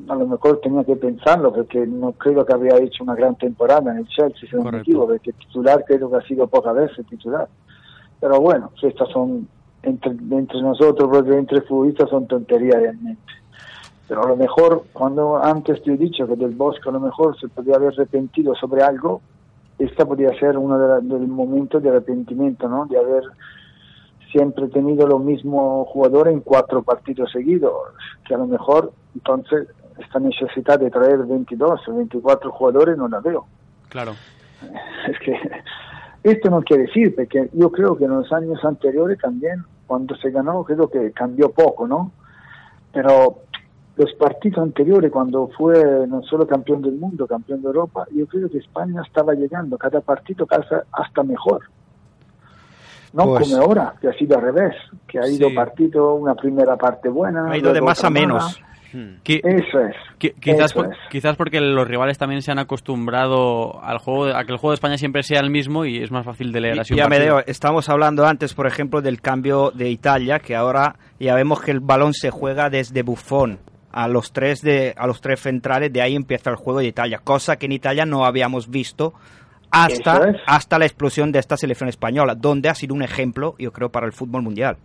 a lo mejor tenía que pensarlo, porque no creo que había hecho una gran temporada en el Chelsea, si no me Correcto. equivoco, porque titular creo que ha sido pocas veces titular. Pero bueno, estas son, entre, entre nosotros, porque entre futbolistas son tonterías realmente. Pero a lo mejor, cuando antes te he dicho que del Bosque a lo mejor se podía haber arrepentido sobre algo, esta podría ser uno de la- del momento de arrepentimiento, ¿no? De haber siempre tenido lo mismo jugador en cuatro partidos seguidos, que a lo mejor entonces esta necesidad de traer 22 o 24 jugadores no la veo. Claro. Es que esto no quiere decir, porque yo creo que en los años anteriores también, cuando se ganó, creo que cambió poco, ¿no? Pero los partidos anteriores, cuando fue no solo campeón del mundo, campeón de Europa, yo creo que España estaba llegando cada partido casi hasta mejor. No Pues- como ahora, que ha sido al revés, que ha ido Sí. partido una primera parte buena. Ha ido de más a menos. mala. Qui- Eso es. qui- quizás, eso por- es. quizás porque los rivales también se han acostumbrado al juego, de- a que el juego de España siempre sea el mismo y es más fácil de leer así Y un partido. Amedeo, estamos hablando antes, por ejemplo, del cambio de Italia, que ahora ya vemos que el balón se juega desde Buffon a los tres de a los tres centrales, de ahí empieza el juego de Italia, cosa que en Italia no habíamos visto hasta es. hasta la explosión de esta selección española, donde ha sido un ejemplo, yo creo, para el fútbol mundial.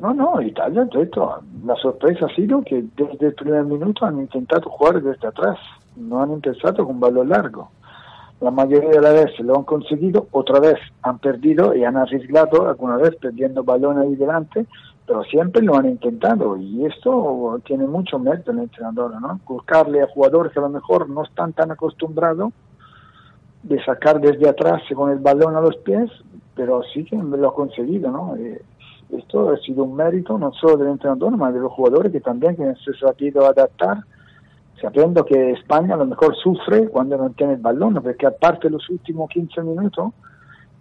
No, no, Italia, hecho, la sorpresa ha sido que desde el primer minuto han intentado jugar desde atrás, no han empezado con balón largo. La mayoría de las veces lo han conseguido, otra vez han perdido y han arriesgado, alguna vez perdiendo balón ahí delante, pero siempre lo han intentado y esto tiene mucho mérito en el entrenador, ¿no? Buscarle a jugadores que a lo mejor no están tan acostumbrados de sacar desde atrás con el balón a los pies, pero sí que lo ha conseguido, ¿no? Eh, esto ha sido un mérito no solo del entrenador, sino de los jugadores que también que se han sabido adaptar, sabiendo que España a lo mejor sufre cuando no tiene el balón, porque aparte los últimos 15 minutos,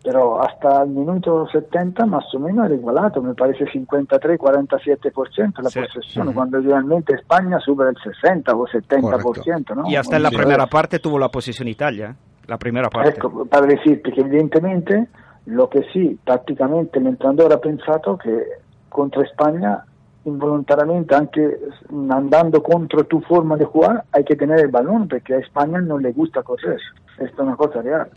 pero hasta el minuto 70 más o menos era igualado, me parece 53-47% la Sí. posesión, cuando realmente España sube el 60 o 70%, ¿no? y hasta en la Sí. primera parte tuvo la posición Italia, ¿eh? la primera parte. Ecco, para decirte che evidentemente Lo que sí, tácticamente el entrenador ha pensado que contra España, involuntariamente, aunque andando contra tu forma de jugar, hay que tener el balón, porque a España no le gusta correr. Es una cosa real.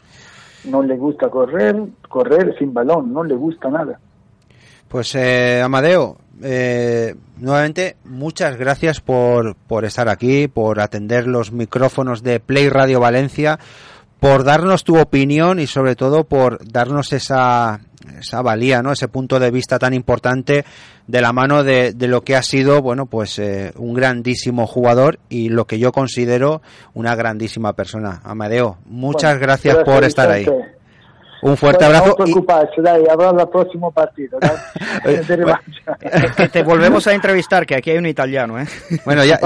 No le gusta correr, correr sin balón, no le gusta nada. Pues eh, Amadeo, eh, nuevamente muchas gracias por, por estar aquí, por atender los micrófonos de Play Radio Valencia, por darnos tu opinión y sobre todo por darnos esa, esa valía, ¿no? Ese punto de vista tan importante de la mano de, de lo que ha sido, bueno, pues eh, un grandísimo jugador y lo que yo considero una grandísima persona. Amadeo, muchas Bueno, gracias, por estar ahí. Un fuerte Bueno, abrazo. No y- preocuparse, dai, habrá el próximo partido. Que te volvemos a entrevistar, que aquí hay un italiano, ¿eh? Bueno, ya,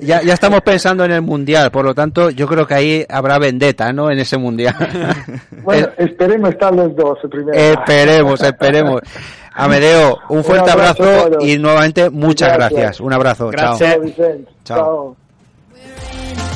ya, estamos pensando en el mundial, por lo tanto, yo creo que ahí habrá vendetta, ¿no? En ese mundial. Bueno, esperemos estar los dos primero. esperemos, esperemos. Amedeo, un fuerte Un abrazo y nuevamente muchas Gracias. gracias. Un abrazo. Gracias. Chao. Chao,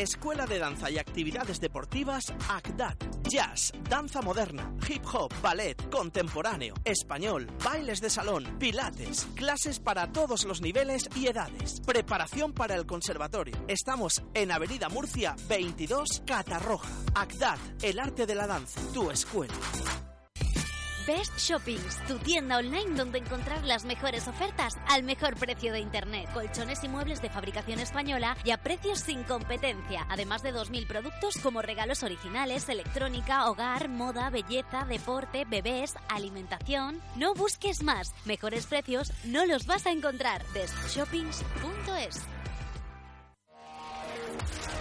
Escuela de Danza y Actividades Deportivas ACDAT. Jazz, danza moderna, hip hop, ballet, contemporáneo, español, bailes de salón, pilates, clases para todos los niveles y edades. Preparación para el conservatorio. Estamos en Avenida Murcia 22, Catarroja. ACDAT, el arte de la danza, tu escuela. Best Shoppings, tu tienda online donde encontrar las mejores ofertas al mejor precio de internet. Colchones y muebles de fabricación española y a precios sin competencia. Además de 2.000 productos como regalos originales, electrónica, hogar, moda, belleza, deporte, bebés, alimentación. No busques más. Mejores precios no los vas a encontrar. bestshoppings.es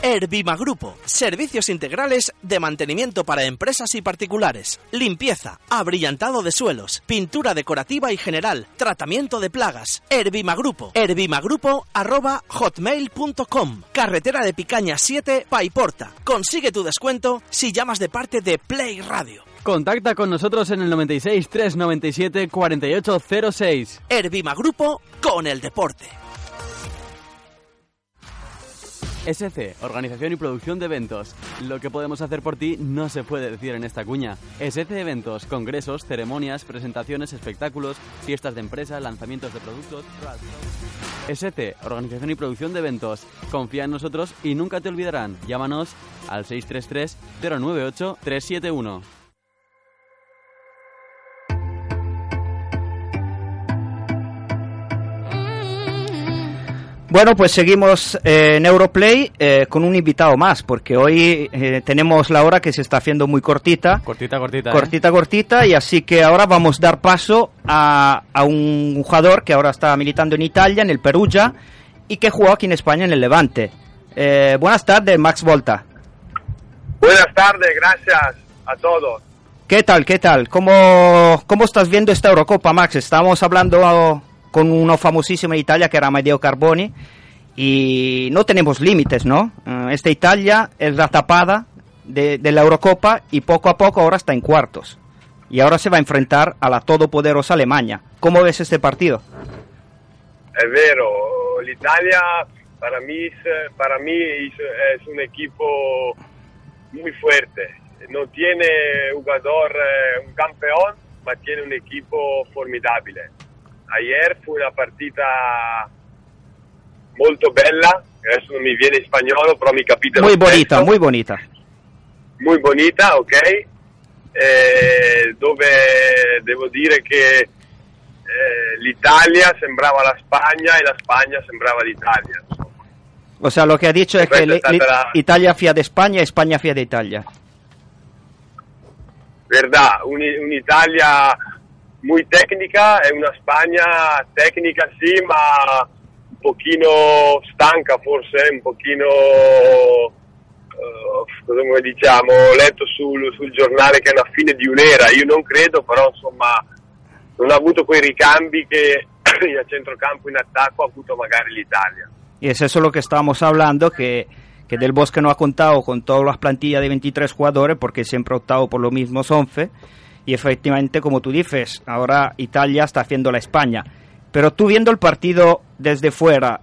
Herbima Grupo, servicios integrales de mantenimiento para empresas y particulares, limpieza, abrillantado de suelos, pintura decorativa y general, tratamiento de plagas. Herbima Grupo, herbimagrupo arroba hotmail.com, carretera de Picaña 7, Paiporta. Consigue tu descuento si llamas de parte de Play Radio. Contacta con nosotros en el 96 397 4806. Herbima Grupo con el deporte. SC, organización y producción de eventos. Lo que podemos hacer por ti no se puede decir en esta cuña. SC Eventos, congresos, ceremonias, presentaciones, espectáculos, fiestas de empresa, lanzamientos de productos. SC, organización y producción de eventos. Confía en nosotros y nunca te olvidarán. Llámanos al 633 098 371. Bueno, pues seguimos eh, en Europlay eh, con un invitado más, porque hoy eh, tenemos la hora que se está haciendo muy cortita. Cortita, cortita. ¿eh? Cortita, cortita, y así que ahora vamos a dar paso a, a un jugador que ahora está militando en Italia, en el Perugia, y que jugó aquí en España en el Levante. Eh, buenas tardes, Max Volta. Buenas tardes, gracias a todos. ¿Qué tal, qué tal? ¿Cómo, cómo estás viendo esta Eurocopa, Max? Estamos hablando con uno famosísimo en Italia que era Amedeo Carboni y no tenemos límites, ¿no? Eh, esta Italia es la tapada de, de la Eurocopa y poco a poco ahora está en cuartos. Y ahora se va a enfrentar a la todopoderosa Alemania. ¿Cómo ves este partido? Es vero, l'Italia para mí, para mí es, un equipo muy fuerte. No tiene jugador, eh, un campeón, ma tiene un equipo formidable. Ayer fue una partita molto bella, adesso non mi viene spagnolo, però mi capite Muy bonita, stesso. muy bonita. muy bonita, ok? Eh, dove devo dire che eh, l'Italia sembrava la Spagna e la Spagna sembrava l'Italia. O sea, lo que ha dicho es que Perfecto, li- li- está la- Italia fía de España, España fía de Italia. Verdad, un- un'Italia muy técnica e una Spagna tecnica sì, ma un pochino stanca forse, un pochino eh, cosa come diciamo, ho letto sul, sul giornale che è una fine di un'era, io non credo, però insomma non ha avuto quei ricambi che a centrocampo in attacco ha avuto magari l'Italia. Y es eso lo que estábamos hablando, que, que Del Bosque no ha contado con todas las plantillas de 23 jugadores porque siempre ha optado por los mismos 11. Y efectivamente, como tú dices, ahora Italia está haciendo la España. Pero tú viendo el partido desde fuera,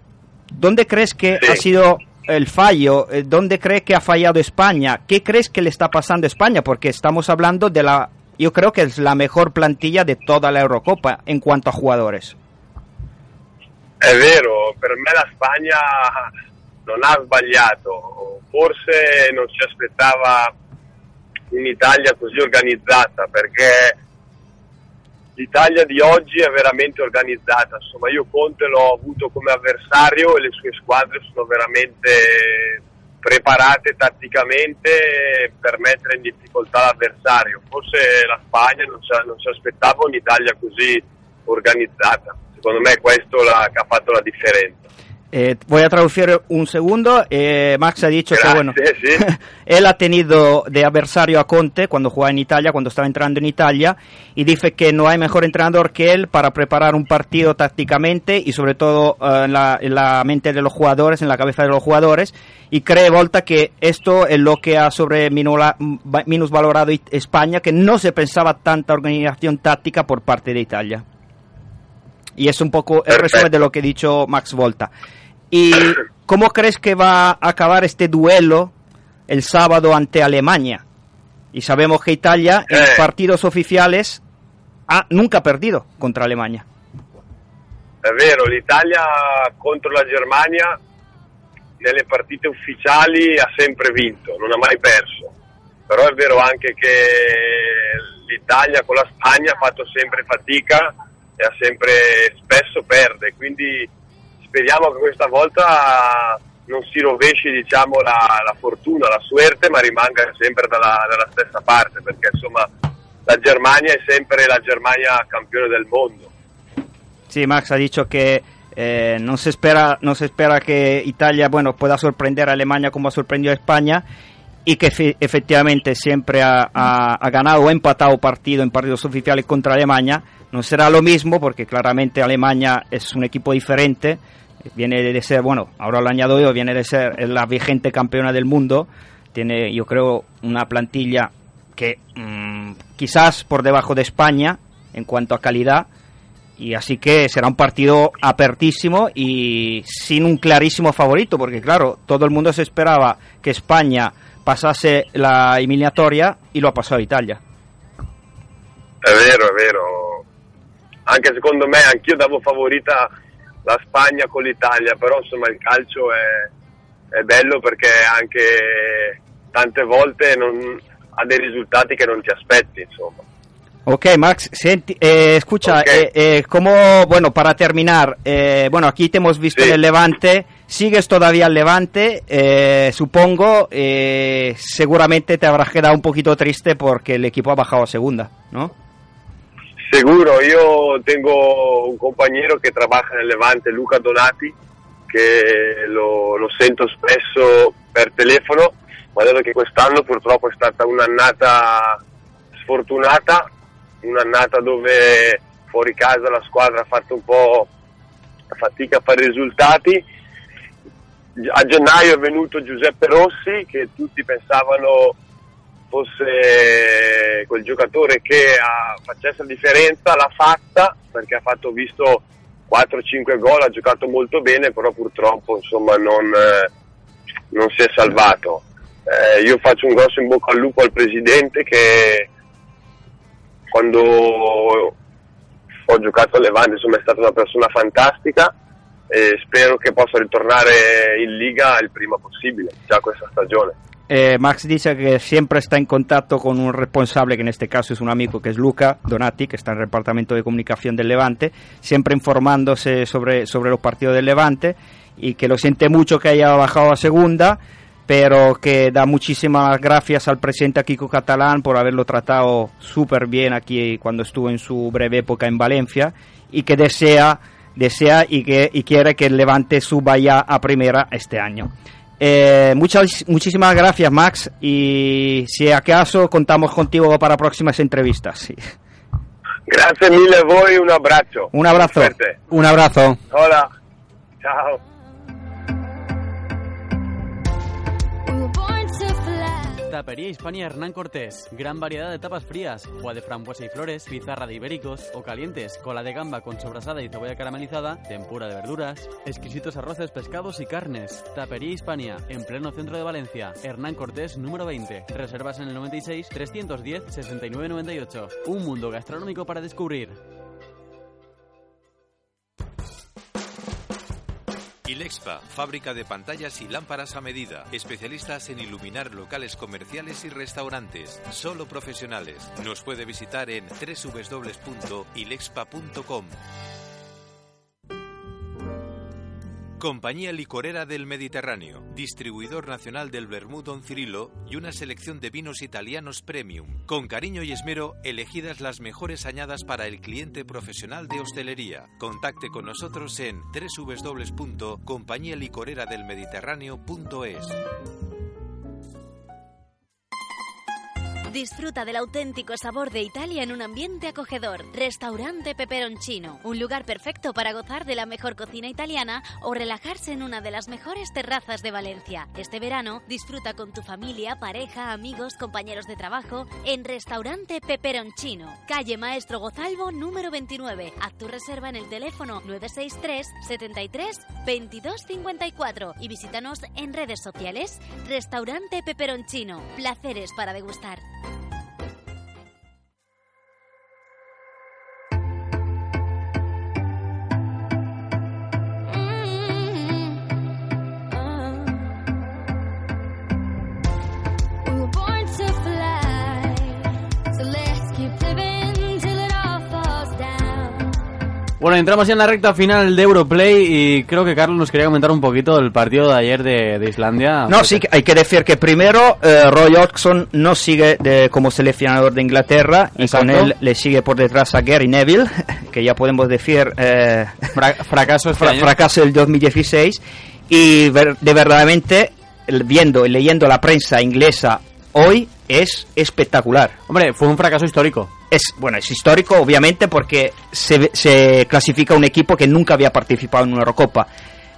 ¿dónde crees que Sí. ha sido el fallo? Eh, ¿Dónde crees que ha fallado España? ¿Qué crees que le está pasando a España? Porque estamos hablando de la, yo creo que es la mejor plantilla de toda la Eurocopa en cuanto a jugadores. È vero, per me la Spagna non ha sbagliato, forse non si aspettava un'Italia così organizzata perché l'Italia di oggi è veramente organizzata, insomma io Conte l'ho avuto come avversario e le sue squadre sono veramente preparate tatticamente per mettere in difficoltà l'avversario, forse la Spagna non non si aspettava un'Italia così organizzata, secondo me questo la, ha fatto la differenza. Eh, voy a traducir un segundo. Eh, Max ha dicho Gracias, que bueno, sí. él ha tenido de adversario a Conte cuando jugaba en Italia, cuando estaba entrando en Italia, y dice que no hay mejor entrenador que él para preparar un partido tácticamente y sobre todo eh, en, la, en la mente de los jugadores, en la cabeza de los jugadores, y cree Volta que esto es lo que ha sobre minusvalorado España, que no se pensaba tanta organización táctica por parte de Italia. Y es un poco el resumen de lo que ha dicho Max Volta. ¿Y cómo crees que va a acabar este duelo el sábado ante Alemania? Y sabemos que Italia en Eh. partidos oficiales ha nunca perdido contra Alemania. È vero, l'Italia contro la Germania nelle partite ufficiali ha sempre vinto, non ha mai perso. Però è vero anche che l'Italia con la Spagna ha fatto sempre fatica e ha sempre spesso perde, quindi speriamo che questa volta non si rovesci diciamo, la, la fortuna, la suerte, ma rimanga sempre dalla, dalla stessa parte, perché insomma la Germania è sempre la Germania campione del mondo. Sí, Max ha dicho que eh, no se espera no se espera que Italia bueno pueda sorprender Alemania como ha sorprendido a España y que efe- efectivamente siempre ha, ha- ha ganado o empatado partido en partidos oficiales contra Alemania. No será lo mismo porque claramente Alemania es un equipo diferente. Viene de ser, bueno, ahora lo añado yo, viene de ser la vigente campeona del mundo. Tiene, yo creo, una plantilla que mm, quizás por debajo de España en cuanto a calidad. Y así que será un partido apertísimo y sin un clarísimo favorito, porque claro, todo el mundo se esperaba que España pasase la eliminatoria y lo ha pasado Italia. È vero, è vero. Anche secondo me, anch'io davo favorita la Spagna con l'Italia, però insomma il calcio è, è bello perché anche tante volte non, ha dei risultati che non ti aspetti, insomma. Ok, Max, senti- eh, escucha, eh, eh, como, bueno, para terminar, bueno, aquí te hemos visto en el Levante, sigues todavía al Levante, eh, supongo, eh, seguramente te habrás quedado un poquito triste porque el equipo ha bajado a segunda, ¿no? Sicuro, io tengo un compagnero che trabaja nel Levante, Luca Donati, che lo, lo sento spesso per telefono, mi ha detto che quest'anno purtroppo è stata un'annata sfortunata, un'annata dove fuori casa la squadra ha fatto un po' fatica a fare risultati. A gennaio è venuto Giuseppe Rossi, che tutti pensavano fosse quel giocatore che ah, facesse la differenza, l'ha fatta perché ha fatto visto 4-5 gol, ha giocato molto bene, però purtroppo insomma non, eh, non si è salvato. Eh, io faccio un grosso in bocca al lupo al presidente che quando ho giocato a Levante insomma è stata una persona fantastica e spero che possa ritornare in Liga il prima possibile, già questa stagione. Eh, Max dice que siempre está en contacto con un responsable, que en este caso es un amigo, que es Luca Donati, que está en el Departamento de Comunicación del Levante, siempre informándose sobre, sobre los partidos del Levante y que lo siente mucho que haya bajado a segunda, pero que da muchísimas gracias al presidente Kiko Catalán por haberlo tratado súper bien aquí cuando estuvo en su breve época en Valencia y que desea, desea y, que, y quiere que el Levante suba ya a primera este año. Eh, muchas, muchísimas gracias, Max. Y si acaso contamos contigo para próximas entrevistas. sí. Mille a voi, un abbraccio. Un abrazo. Suerte. Un abrazo. Hola. Ciao. Tapería Hispania Hernán Cortés. Gran variedad de tapas frías, foie de frambuesa y flores, pizarra de ibéricos o calientes, cola de gamba con sobrasada y cebolla caramelizada, tempura de verduras, exquisitos arroces, pescados y carnes. Tapería Hispania, en pleno centro de Valencia. Hernán Cortés, número 20. Reservas en el 96 310 69 98. Un mundo gastronómico para descubrir. Ilexpa, fábrica de pantallas y lámparas a medida. Especialistas en iluminar locales comerciales y restaurantes. Solo profesionales. Nos puede visitar en www.ilexpa.com. Compañía Licorera del Mediterráneo, distribuidor nacional del Vermut Don Cirilo y una selección de vinos italianos premium. Con cariño y esmero, elegidas las mejores añadas para el cliente profesional de hostelería. Contacte con nosotros en www.compañialicorderadelmediterráneo.es. Disfruta del auténtico sabor de Italia en un ambiente acogedor. Restaurante Peperoncino, un lugar perfecto para gozar de la mejor cocina italiana o relajarse en una de las mejores terrazas de Valencia. Este verano disfruta con tu familia, pareja, amigos, compañeros de trabajo en Restaurante Peperoncino, calle Maestro Gozalvo número 29. Haz tu reserva en el teléfono 963 73 22 54 y visítanos en redes sociales. Restaurante Peperoncino, placeres para degustar. Bueno, entramos ya en la recta final de Europlay y creo que Carlos nos quería comentar un poquito del partido de ayer de, de Islandia. No, sí, hay que decir que primero eh, Roy Hodgson no sigue de- como seleccionador de Inglaterra y con Exacto. él le sigue por detrás a Gary Neville, que ya podemos decir eh, fracaso este fra- año. fracaso del 2016 y ver- de verdaderamente viendo y leyendo la prensa inglesa hoy es espectacular. Hombre, fue un fracaso histórico. Es bueno, es histórico obviamente porque se, se clasifica un equipo que nunca había participado en una Eurocopa,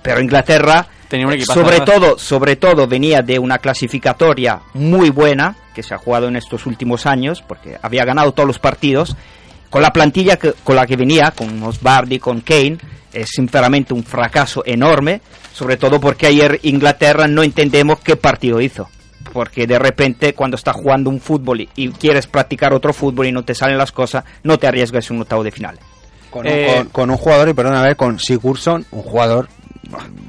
pero Inglaterra Tenía un sobre todo, sobre todo venía de una clasificatoria muy buena que se ha jugado en estos últimos años porque había ganado todos los partidos con la plantilla que- con la que venía, con Osbardi, con Kane, es sinceramente un fracaso enorme, sobre todo porque ayer Inglaterra no entendemos qué partido hizo. Porque de repente cuando estás jugando un fútbol y, quieres practicar otro fútbol y no te salen las cosas, no te arriesgas un octavo de final. Con, Eh, un, con- con un jugador, y perdón, a ver, con Sigurdsson, un jugador.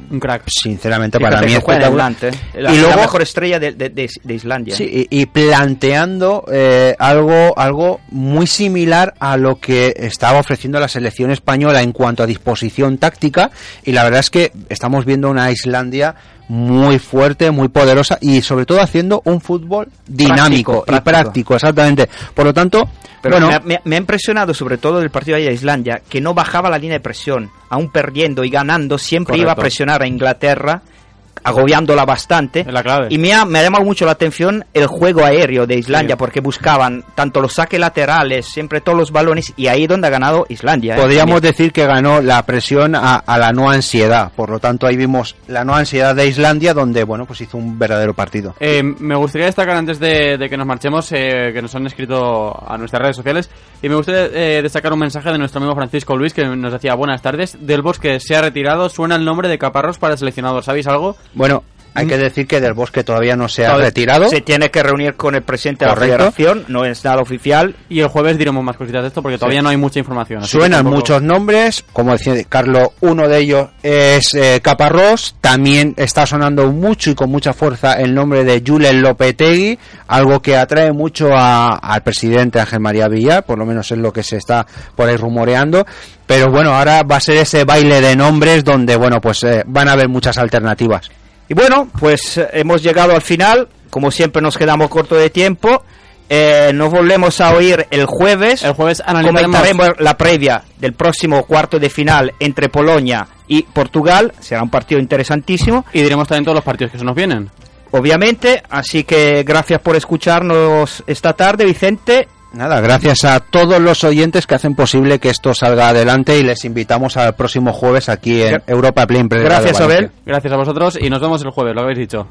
Un crack. Sinceramente, Fíjate para mí espectacular. Atlante, la, y luego, la mejor estrella de, de- de- de Islandia. Sí, y, y planteando eh, algo, algo muy similar a lo que estaba ofreciendo la selección española en cuanto a disposición táctica. Y la verdad es que estamos viendo una Islandia muy fuerte, muy poderosa y sobre todo haciendo un fútbol dinámico Práctico, y práctico, exactamente. Por lo tanto, Pero bueno, me, ha- me ha- me ha impresionado sobre todo del partido de Islandia que no bajaba la línea de presión, aún perdiendo y ganando, siempre iba a presionar a Inglaterra, agobiándola bastante. Es la clave. Y me ha, me ha llamado mucho la atención el juego aéreo de Islandia, Sí. porque buscaban tanto los saques laterales, siempre todos los balones, y ahí donde ha ganado Islandia. ¿eh? podríamos También. decir que ganó la presión a, a la no ansiedad. Por lo tanto, ahí vimos la no ansiedad de Islandia, donde bueno, pues hizo un verdadero partido. Eh, me gustaría destacar antes de, de que nos marchemos, eh, que nos han escrito a nuestras redes sociales, y me gustaría eh, destacar un mensaje de nuestro amigo Francisco Luis que nos decía buenas tardes. Del Bosque se ha retirado, suena el nombre de Caparrós para el seleccionador. ¿Sabéis algo? Bueno, hay que decir que Del Bosque todavía no se ha Todavía retirado. Se tiene que reunir con el presidente de la federación, no es nada oficial. Y el jueves diremos más cositas de esto porque todavía Sí. no hay mucha información. Suenan tampoco- muchos nombres, como decía Carlos, uno de ellos es eh, Caparrós, también está sonando mucho y con mucha fuerza el nombre de Julen Lopetegui, algo que atrae mucho a- al presidente Ángel María Villar, por lo menos es lo que se está por ahí rumoreando, pero bueno, ahora va a ser ese baile de nombres donde, bueno, pues eh, van a haber muchas alternativas. Y bueno, pues eh, hemos llegado al final. Como siempre nos quedamos corto de tiempo. Eh, nos volvemos a oír el jueves. El jueves analizaremos- Comentaremos la previa del próximo cuarto de final entre Polonia y Portugal. Será un partido interesantísimo. Y diremos también todos los partidos que se nos vienen. Obviamente, así que gracias por escucharnos esta tarde, Vicente. Nada, gracias a todos los oyentes que hacen posible que esto salga adelante y les invitamos al próximo jueves aquí en Europa Play Gracias. Abel. Gracias a vosotros y nos vemos el jueves, lo habéis dicho.